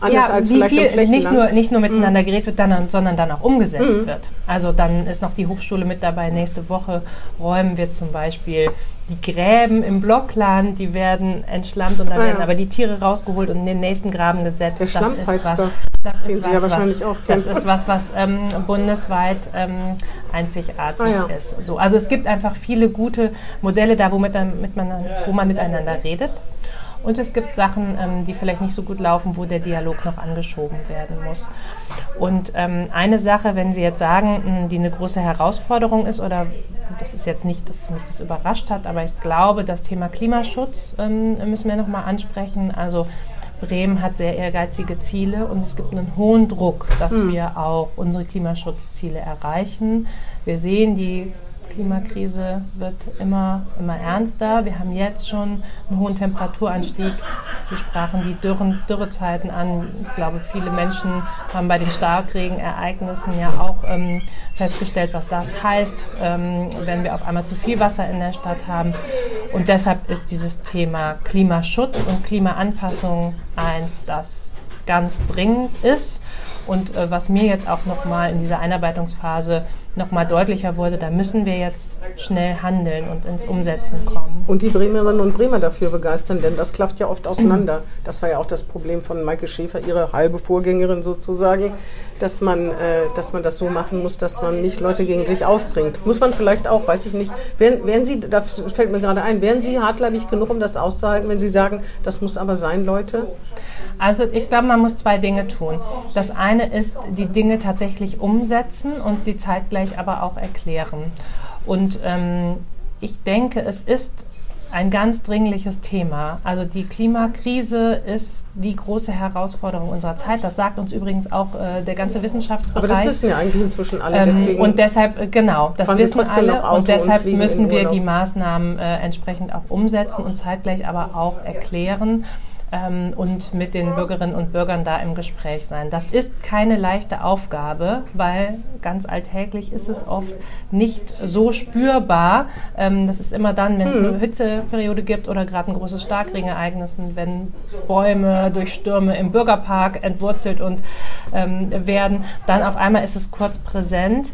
Anders ja, als wie viel nicht nur, nicht nur miteinander mhm. geredet wird, dann, sondern dann auch umgesetzt mhm. wird. Also dann ist noch die Hochschule mit dabei. Nächste Woche räumen wir zum Beispiel die Gräben im Blockland, die werden entschlammt und da ah, werden ja. aber die Tiere rausgeholt und in den nächsten Graben gesetzt. Der das ist was, das ist was, ja was, das ist was, was ähm, bundesweit ähm, einzigartig ah, ja. ist. So, also es gibt einfach viele gute Modelle da, womit, damit man, wo man miteinander redet. Und es gibt Sachen, ähm, die vielleicht nicht so gut laufen, wo der Dialog noch angeschoben werden muss. Und ähm, eine Sache, wenn Sie jetzt sagen, mh, die eine große Herausforderung ist, oder das ist jetzt nicht, dass mich das überrascht hat, aber ich glaube, das Thema Klimaschutz ähm, müssen wir nochmal ansprechen. Also Bremen hat sehr ehrgeizige Ziele und es gibt einen hohen Druck, dass mhm. wir auch unsere Klimaschutzziele erreichen. Wir sehen die Klimakrise wird immer, immer ernster. Wir haben jetzt schon einen hohen Temperaturanstieg. Sie sprachen die Dürren, Dürrezeiten an. Ich glaube, viele Menschen haben bei den Starkregenereignissen ja auch ähm, festgestellt, was das heißt, ähm, wenn wir auf einmal zu viel Wasser in der Stadt haben. Und deshalb ist dieses Thema Klimaschutz und Klimaanpassung eins, das ganz dringend ist. Und äh, was mir jetzt auch nochmal in dieser Einarbeitungsphase nochmal deutlicher wurde, da müssen wir jetzt schnell handeln und ins Umsetzen kommen. Und die Bremerinnen und Bremer dafür begeistern, denn das klafft ja oft auseinander. Das war ja auch das Problem von Maike Schäfer, ihre halbe Vorgängerin sozusagen, dass man, äh, dass man das so machen muss, dass man nicht Leute gegen sich aufbringt. Muss man vielleicht auch, weiß ich nicht. Wären, wären Sie, das fällt mir gerade ein, wären Sie hartleibig genug, um das auszuhalten, wenn Sie sagen, das muss aber sein, Leute? Also ich glaube, man muss zwei Dinge tun. Das eine ist, die Dinge tatsächlich umsetzen und sie zeitgleich aber auch erklären. Und ähm, ich denke, es ist ein ganz dringliches Thema. Also die Klimakrise ist die große Herausforderung unserer Zeit. Das sagt uns übrigens auch äh, der ganze Wissenschaftsbereich. Aber das wissen ja eigentlich inzwischen alle. Ähm, und deshalb, äh, genau, das wissen alle. Und deshalb und müssen wir die Maßnahmen äh, entsprechend auch umsetzen und zeitgleich aber auch erklären ähm, und mit den Bürgerinnen und Bürgern da im Gespräch sein. Das ist keine leichte Aufgabe, weil ganz alltäglich ist es oft nicht so spürbar. Ähm, das ist immer dann, wenn es eine hm. Hitzeperiode gibt oder gerade ein großes Starkregenereignis, wenn Bäume durch Stürme im Bürgerpark entwurzelt und ähm, werden, dann auf einmal ist es kurz präsent.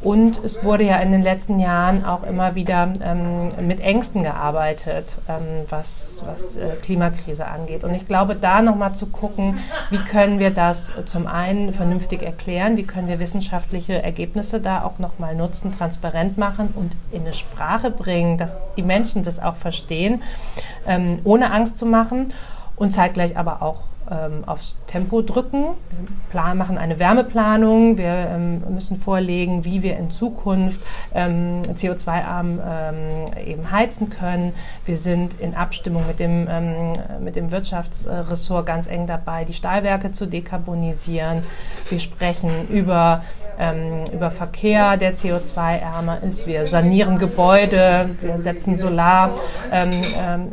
Und es wurde ja in den letzten Jahren auch immer wieder ähm, mit Ängsten gearbeitet, ähm, was, was äh, Klimakrise angeht. Und ich glaube, da nochmal zu gucken, wie können wir das zum einen vernünftig erklären, wie können wir wissenschaftliche Ergebnisse da auch nochmal nutzen, transparent machen und in eine Sprache bringen, dass die Menschen das auch verstehen, ähm, ohne Angst zu machen und zeitgleich aber auch ähm, aufs Tempo drücken. Wir machen eine Wärmeplanung. Wir ähm, müssen vorlegen, wie wir in Zukunft ähm, CO2-arm ähm, eben heizen können. Wir sind in Abstimmung mit dem, ähm, mit dem Wirtschaftsressort ganz eng dabei, die Stahlwerke zu dekarbonisieren. Wir sprechen über, ähm, über Verkehr, der CO2-ärmer ist. Wir sanieren Gebäude. Wir setzen Solar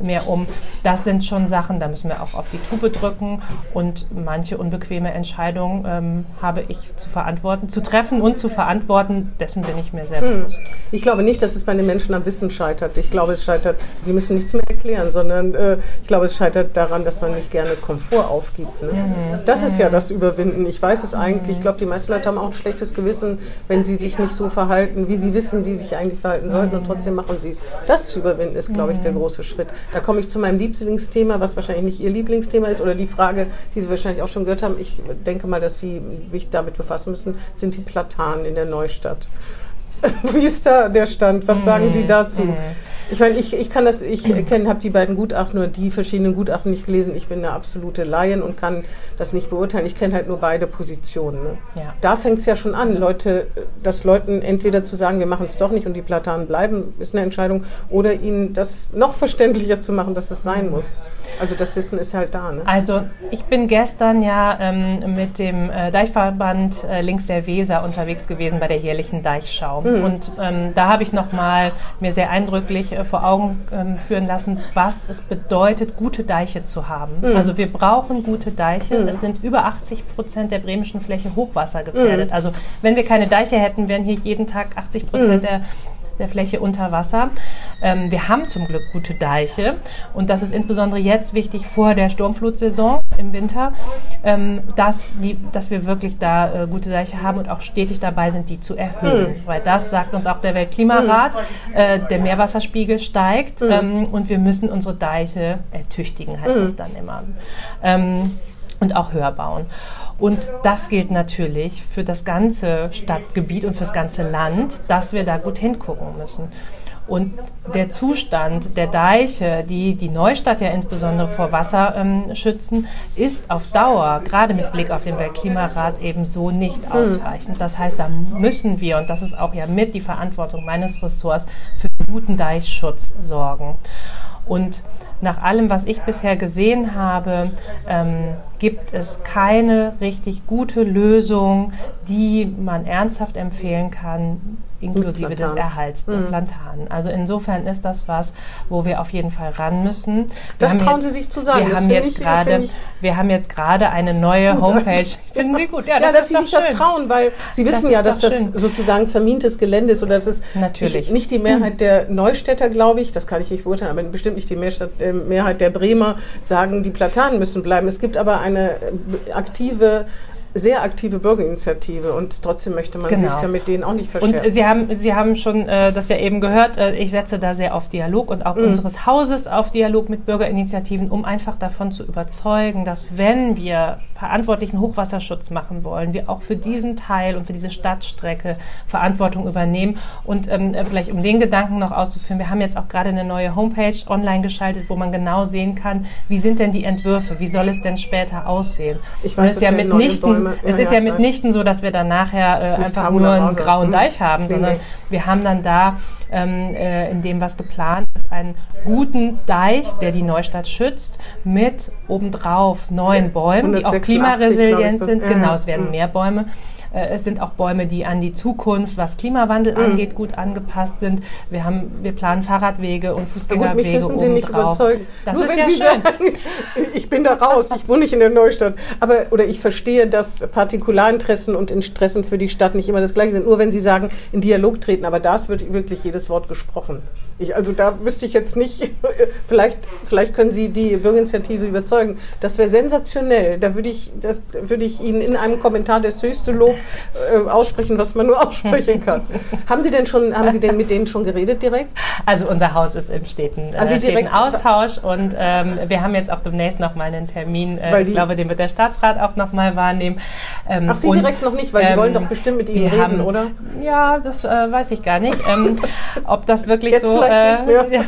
mehr um. Das sind schon Sachen, da müssen wir auch auf die Tube drücken. Und manche unbequeme Entscheidungen ähm, habe ich zu verantworten, zu treffen und zu verantworten. Dessen bin ich mir sehr hm. bewusst. Ich glaube nicht, dass es bei den Menschen am Wissen scheitert. Ich glaube, es scheitert, sie müssen nichts mehr erklären, sondern äh, ich glaube, es scheitert daran, dass man nicht gerne Komfort aufgibt. Ne? Mhm. Das ist ja das Überwinden. Ich weiß es eigentlich. Ich glaube, die meisten Leute haben auch ein schlechtes Gewissen, wenn sie sich nicht so verhalten, wie sie wissen, die sich eigentlich verhalten sollten mhm. und trotzdem machen sie es. Das zu überwinden ist, glaube ich, der mhm. große Schritt. Da komme ich zu meinem Lieblingsthema, was wahrscheinlich nicht Ihr Lieblingsthema ist oder die Frage, die Sie wahrscheinlich auch schon gehört haben, ich denke mal, dass Sie sich damit befassen müssen, sind die Platanen in der Neustadt. Wie ist da der Stand? Was sagen Sie dazu? Ich meine, ich, ich kann das, ich kenne, habe die beiden Gutachten oder die verschiedenen Gutachten nicht gelesen. Ich bin eine absolute Laien und kann das nicht beurteilen. Ich kenne halt nur beide Positionen. Ne? Ja. Da fängt es ja schon an, Leute, das Leuten entweder zu sagen, wir machen es doch nicht und die Platanen bleiben, ist eine Entscheidung, oder ihnen das noch verständlicher zu machen, dass es sein muss. Also das Wissen ist halt da. Ne? Also ich bin gestern ja ähm, mit dem äh, Deichverband äh, links der Weser unterwegs gewesen bei der jährlichen Deichschau. Mhm. Und ähm, da habe ich nochmal mir sehr eindrücklich äh, vor Augen ähm, führen lassen, was es bedeutet, gute Deiche zu haben. Mhm. Also wir brauchen gute Deiche. Mhm. Es sind über 80 Prozent der bremischen Fläche hochwassergefährdet. Mhm. Also wenn wir keine Deiche hätten, wären hier jeden Tag 80 Prozent mhm. der der Fläche unter Wasser. Ähm, wir haben zum Glück gute Deiche und das ist insbesondere jetzt wichtig vor der Sturmflutsaison im Winter, ähm, dass, die, dass wir wirklich da äh, gute Deiche haben und auch stetig dabei sind, die zu erhöhen. Mhm. Weil das sagt uns auch der Weltklimarat, mhm. äh, der Meerwasserspiegel steigt mhm. ähm, und wir müssen unsere Deiche ertüchtigen, heißt das dann immer. Ähm, und auch höher bauen. Und das gilt natürlich für das ganze Stadtgebiet und für das ganze Land, dass wir da gut hingucken müssen. Und der Zustand der Deiche, die die Neustadt ja insbesondere vor Wasser ähm, schützen, ist auf Dauer, gerade mit Blick auf den Weltklimarat, eben so nicht hm. ausreichend. Das heißt, da müssen wir, und das ist auch ja mit die Verantwortung meines Ressorts, für guten Deichschutz sorgen. Und nach allem, was ich bisher gesehen habe, ähm, gibt es keine richtig gute Lösung, die man ernsthaft empfehlen kann, inklusive des Erhalts der mhm. Plantanen. Also insofern ist das was, wo wir auf jeden Fall ran müssen. Wir das trauen jetzt, Sie sich zu sagen. Wir haben jetzt gerade, wir haben jetzt gerade eine neue gut. Homepage. Finden Sie gut? Ja, das ja dass Sie sich schön. das trauen, weil Sie wissen das ja, dass das schön. sozusagen vermintes Gelände ist oder das ist Natürlich. nicht die Mehrheit der Neustädter, glaube ich. Das kann ich nicht beurteilen, aber bestimmt nicht die äh, Mehrheit der Bremer sagen, die Platanen müssen bleiben. Es gibt aber eine äh, aktive sehr aktive Bürgerinitiative und trotzdem möchte man genau. sich ja mit denen auch nicht verscherzen. Und Sie haben, Sie haben schon äh, das ja eben gehört, äh, ich setze da sehr auf Dialog und auch mhm. unseres Hauses auf Dialog mit Bürgerinitiativen, um einfach davon zu überzeugen, dass wenn wir verantwortlichen Hochwasserschutz machen wollen, wir auch für diesen Teil und für diese Stadtstrecke Verantwortung übernehmen. Und ähm, vielleicht um den Gedanken noch auszuführen, wir haben jetzt auch gerade eine neue Homepage online geschaltet, wo man genau sehen kann, wie sind denn die Entwürfe, wie soll es denn später aussehen. Ich weiß, und es ja mitnichten es ist ja, mitnichten so, dass wir dann nachher äh, einfach nur einen grauen hm. Deich haben, sondern wir haben dann da ähm, äh, in dem, was geplant ist, einen guten Deich, der die Neustadt schützt, mit obendrauf neuen Bäumen, die auch klimaresilient sind. Genau, es werden hm. mehr Bäume. Äh, es sind auch Bäume, die an die Zukunft, was Klimawandel mhm. angeht, gut angepasst sind. Wir, haben, wir planen Fahrradwege und Fußgängerwege gut, mich müssen Sie nicht drauf. überzeugen. Das Nur ist ja Sie schön. Sagen, ich bin da raus, ich wohne nicht in der Neustadt. Aber, oder ich verstehe, dass Partikularinteressen und Interessen für die Stadt nicht immer das gleiche sind. Nur wenn Sie sagen, in Dialog treten. Aber da wird wirklich jedes Wort gesprochen. Ich, also da wüsste ich jetzt nicht, vielleicht, vielleicht können Sie die Bürgerinitiative überzeugen. Das wäre sensationell. Da würde ich, das würde ich Ihnen in einem Kommentar das höchste Lob äh, aussprechen, was man nur aussprechen kann. haben Sie denn schon, haben Sie denn mit denen schon geredet direkt? Also unser Haus ist im steten, äh, also steten Austausch und ähm, wir haben jetzt auch demnächst noch mal einen Termin. Äh, ich glaube, den wird der Staatsrat auch noch mal wahrnehmen. Ähm, Ach, Sie direkt noch nicht, weil ähm, die wollen doch bestimmt mit Ihnen reden, haben, oder? Ja, das äh, weiß ich gar nicht. Ähm, ob das wirklich jetzt so. Äh, ja.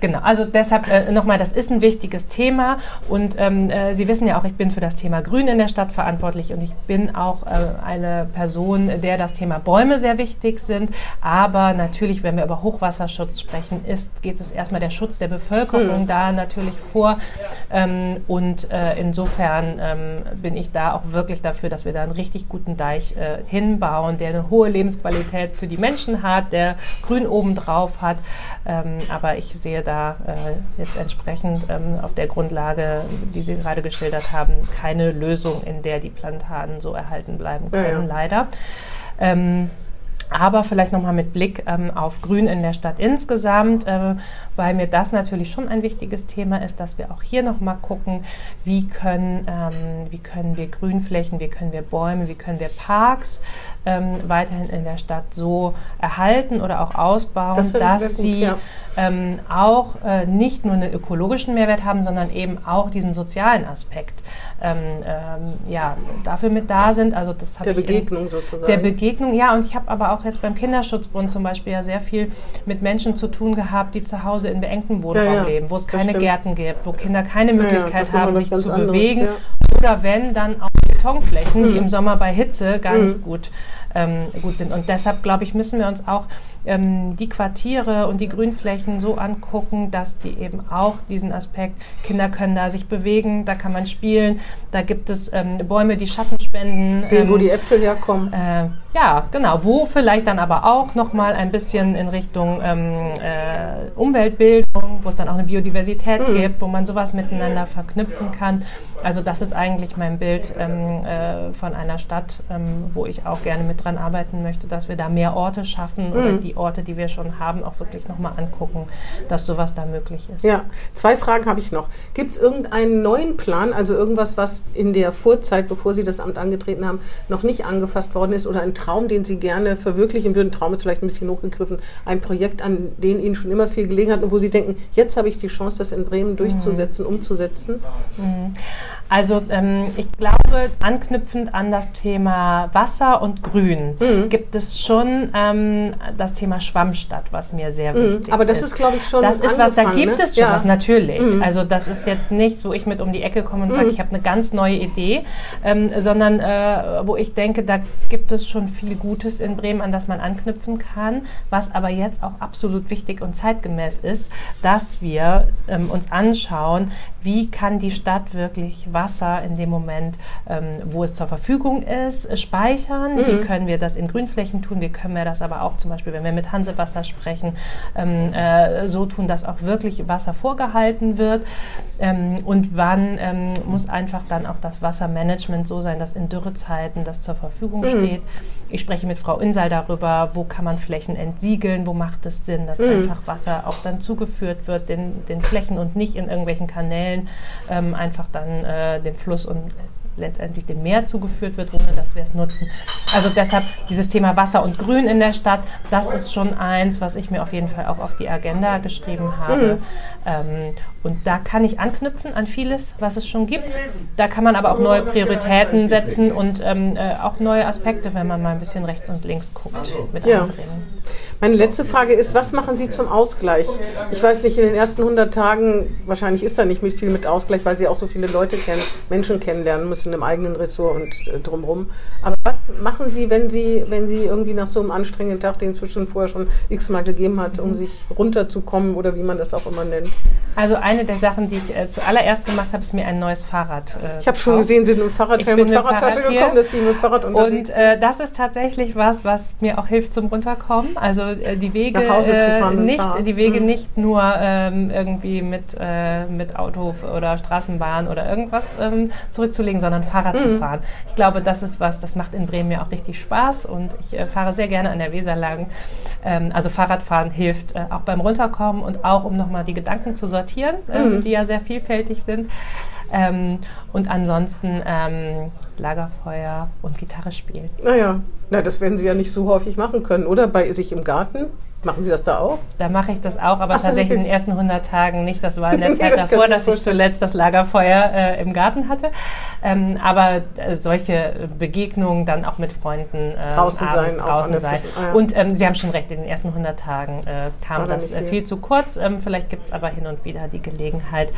Genau, also deshalb äh, nochmal, das ist ein wichtiges Thema und ähm, äh, Sie wissen ja auch, ich bin für das Thema Grün in der Stadt verantwortlich und ich bin auch äh, eine Person, der das Thema Bäume sehr wichtig sind. Aber natürlich, wenn wir über Hochwasserschutz sprechen, ist, geht es erstmal der Schutz der Bevölkerung mhm. da natürlich vor. Ähm, und äh, insofern ähm, bin ich da auch wirklich dafür, dass wir da einen richtig guten Deich äh, hinbauen, der eine hohe Lebensqualität für die Menschen hat, der Grün obendrauf hat. Ähm, aber ich sehe da äh, jetzt entsprechend ähm, auf der Grundlage, die Sie gerade geschildert haben, keine Lösung, in der die Plantanen so erhalten bleiben können, ja, ja. leider. Ähm, aber vielleicht nochmal mit Blick ähm, auf Grün in der Stadt insgesamt, äh, weil mir das natürlich schon ein wichtiges Thema ist, dass wir auch hier nochmal gucken, wie können, ähm, wie können wir Grünflächen, wie können wir Bäume, wie können wir Parks ähm, weiterhin in der Stadt so erhalten oder auch ausbauen, das dass gut, sie ja. ähm, auch äh, nicht nur einen ökologischen Mehrwert haben, sondern eben auch diesen sozialen Aspekt ähm, ähm ja, dafür mit da sind. Also das der Begegnung in, sozusagen. Der Begegnung, ja. Und ich habe aber auch jetzt beim Kinderschutzbund zum Beispiel ja sehr viel mit Menschen zu tun gehabt, die zu Hause in beengtem Wohnraum ja, leben, wo es keine Gärten gibt, wo Kinder keine Möglichkeit haben, sich zu anderes, bewegen. Oder wenn, dann auch Betonflächen, mhm. die im Sommer bei Hitze gar mhm. nicht gut, ähm, gut sind. Und deshalb, glaube ich, müssen wir uns auch ähm, die Quartiere und die Grünflächen so angucken, dass die eben auch diesen Aspekt, Kinder können da sich bewegen, da kann man spielen, da gibt es ähm, Bäume, die Schatten spenden. Sehen, wo ähm, die Äpfel herkommen. Äh, ja, genau. Wo vielleicht dann aber auch nochmal ein bisschen in Richtung ähm, äh, Umweltbildung, wo es dann auch eine Biodiversität mhm. gibt, wo man sowas miteinander verknüpfen kann. Also das ist eigentlich mein Bild ähm, äh, von einer Stadt, ähm, wo ich auch gerne mit dran arbeiten möchte, dass wir da mehr Orte schaffen mhm. oder die Orte, die wir schon haben, auch wirklich nochmal angucken, dass sowas da möglich ist. Ja, zwei Fragen habe ich noch. Gibt es irgendeinen neuen Plan, also irgendwas, was in der Vorzeit, bevor Sie das Amt angetreten haben, noch nicht angefasst worden ist oder ein Traum, den Sie gerne verwirklichen würden? Traum ist vielleicht ein bisschen hochgegriffen. Ein Projekt, an dem Ihnen schon immer viel gelegen hat und wo Sie denken, jetzt habe ich die Chance, das in Bremen durchzusetzen, mhm. umzusetzen? Mhm. Also ähm, ich glaube, anknüpfend an das Thema Wasser und Grün mhm. gibt es schon ähm, das Thema Schwammstadt, was mir sehr mhm. wichtig ist. Aber das ist, glaube ich, schon Das ist was, da gibt ne? es schon ja. was, natürlich. Mhm. Also das ist jetzt nichts, wo ich mit um die Ecke komme und sage, mhm. ich habe eine ganz neue Idee, ähm, sondern äh, wo ich denke, da gibt es schon viel Gutes in Bremen, an das man anknüpfen kann, was aber jetzt auch absolut wichtig und zeitgemäß ist, dass wir ähm, uns anschauen, wie kann die Stadt wirklich was Wasser in dem Moment, ähm, wo es zur Verfügung ist, speichern. Mhm. Wie können wir das in Grünflächen tun? Wie können wir das aber auch zum Beispiel, wenn wir mit Hansewasser sprechen, ähm, äh, so tun, dass auch wirklich Wasser vorgehalten wird? Ähm, und wann ähm, muss einfach dann auch das Wassermanagement so sein, dass in Dürrezeiten das zur Verfügung mhm. steht? Ich spreche mit Frau Insal darüber, wo kann man Flächen entsiegeln, wo macht es Sinn, dass mhm. einfach Wasser auch dann zugeführt wird den, den Flächen und nicht in irgendwelchen Kanälen ähm, einfach dann äh, dem Fluss und letztendlich dem Meer zugeführt wird, ohne dass wir es nutzen. Also deshalb dieses Thema Wasser und Grün in der Stadt, das ist schon eins, was ich mir auf jeden Fall auch auf die Agenda geschrieben habe. Mhm. Ähm, und da kann ich anknüpfen an vieles, was es schon gibt. Da kann man aber auch neue Prioritäten setzen und ähm, äh, auch neue Aspekte, wenn man mal ein bisschen rechts und links guckt, mit ja. einbringen. Meine letzte Frage ist, was machen Sie zum Ausgleich? Ich weiß nicht, in den ersten 100 Tagen, wahrscheinlich ist da nicht viel mit Ausgleich, weil Sie auch so viele Leute kennen, Menschen kennenlernen müssen im eigenen Ressort und äh, drumherum. Aber was machen Sie, wenn Sie, wenn Sie irgendwie nach so einem anstrengenden Tag, den es zwischen vorher schon x-mal gegeben hat, um sich runterzukommen oder wie man das auch immer nennt? Also eine der Sachen, die ich äh, zuallererst gemacht habe, ist mir ein neues Fahrrad. Äh, ich habe schon gesehen, Sie sind mit Fahrradhelm und Fahrradtasche Fahrrad gekommen, dass Sie mit Fahrrad unterwegs Und äh, das ist tatsächlich was, was mir auch hilft zum Runterkommen. Also äh, die Wege Nach Hause zu fahren äh, nicht, die Wege mhm. nicht nur ähm, irgendwie mit, äh, mit Auto oder Straßenbahn oder irgendwas ähm, zurückzulegen, sondern Fahrrad mhm. zu fahren. Ich glaube, das ist was, das macht in Bremen mir auch richtig Spaß und ich fahre sehr gerne an der Weser lang. Ähm, also Fahrradfahren hilft auch beim Runterkommen und auch um nochmal die Gedanken zu sortieren ähm, mhm. die ja sehr vielfältig sind. Ähm, und ansonsten ähm, Lagerfeuer und Gitarre spielen. Naja, na, das werden Sie ja nicht so häufig machen können, oder? Bei sich im Garten? Machen Sie das da auch? Da mache ich das auch, aber Ach, tatsächlich in den ersten 100 Tagen nicht. Das war in der Zeit davor, dass ich zuletzt das Lagerfeuer äh, im Garten hatte. Ähm, aber äh, solche Begegnungen dann auch mit Freunden äh, draußen sein, draußen sein. Ah, ja. Und ähm, Sie haben schon recht, in den ersten 100 Tagen äh, kam das äh, viel. viel. zu kurz. Ähm, vielleicht gibt es aber hin und wieder die Gelegenheit,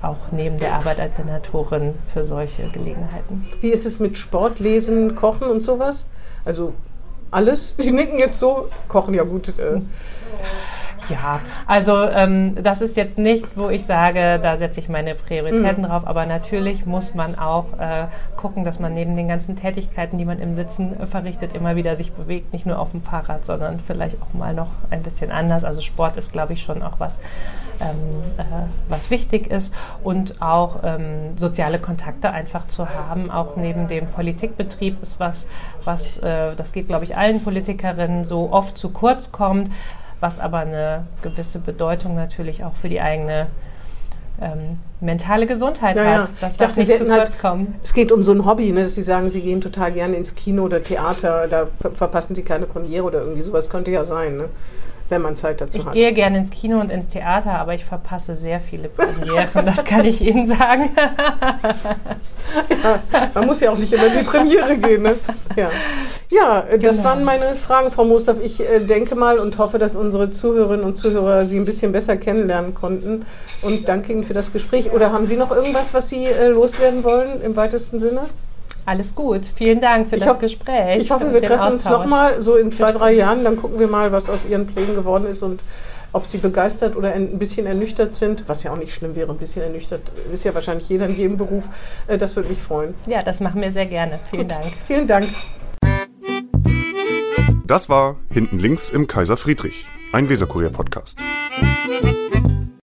auch neben der Arbeit als Senatorin für solche Gelegenheiten. Wie ist es mit Sport, Lesen, Kochen und sowas? Also alles? Sie nicken jetzt so, kochen ja gut. Äh. Ja, also ähm, das ist jetzt nicht, wo ich sage, da setze ich meine Prioritäten mhm. drauf, aber natürlich muss man auch äh, gucken, dass man neben den ganzen Tätigkeiten, die man im Sitzen äh, verrichtet, immer wieder sich bewegt, nicht nur auf dem Fahrrad, sondern vielleicht auch mal noch ein bisschen anders. Also Sport ist, glaube ich, schon auch was, ähm, äh, was wichtig ist und auch ähm, soziale Kontakte einfach zu haben, auch neben dem Politikbetrieb ist was, was äh, das geht, glaube ich, allen Politikerinnen so oft zu kurz kommt was aber eine gewisse Bedeutung natürlich auch für die eigene ähm, mentale Gesundheit ja, hat. Das ich dachte, nicht zu halt, kommen. Es geht um so ein Hobby, ne, dass Sie sagen, Sie gehen total gerne ins Kino oder Theater, da verpassen Sie keine Premiere oder irgendwie sowas. Könnte ja sein. Ne? Wenn man Zeit dazu ich hat. Ich gehe gerne ins Kino und ins Theater, aber ich verpasse sehr viele Premieren, das kann ich Ihnen sagen. ja, man muss ja auch nicht immer in die Premiere gehen. Ne? Ja, ja das genau. waren meine Fragen, Frau Mostov. Ich äh, denke mal und hoffe, dass unsere Zuhörerinnen und Zuhörer Sie ein bisschen besser kennenlernen konnten. Und danke Ihnen für das Gespräch. Oder haben Sie noch irgendwas, was Sie äh, loswerden wollen im weitesten Sinne? Alles gut. Vielen Dank für ich das Gespräch. Ich hoffe, wir treffen Austausch. uns nochmal so in zwei, drei Jahren. Dann gucken wir mal, was aus Ihren Plänen geworden ist und ob Sie begeistert oder ein bisschen ernüchtert sind, was ja auch nicht schlimm wäre. Ein bisschen ernüchtert ist ja wahrscheinlich jeder in jedem Beruf. Äh, das würde mich freuen. Ja, das machen wir sehr gerne. Vielen gut. Dank. Vielen Dank. Das war Hinten links im Kaiser Friedrich, ein Weserkurier-Podcast.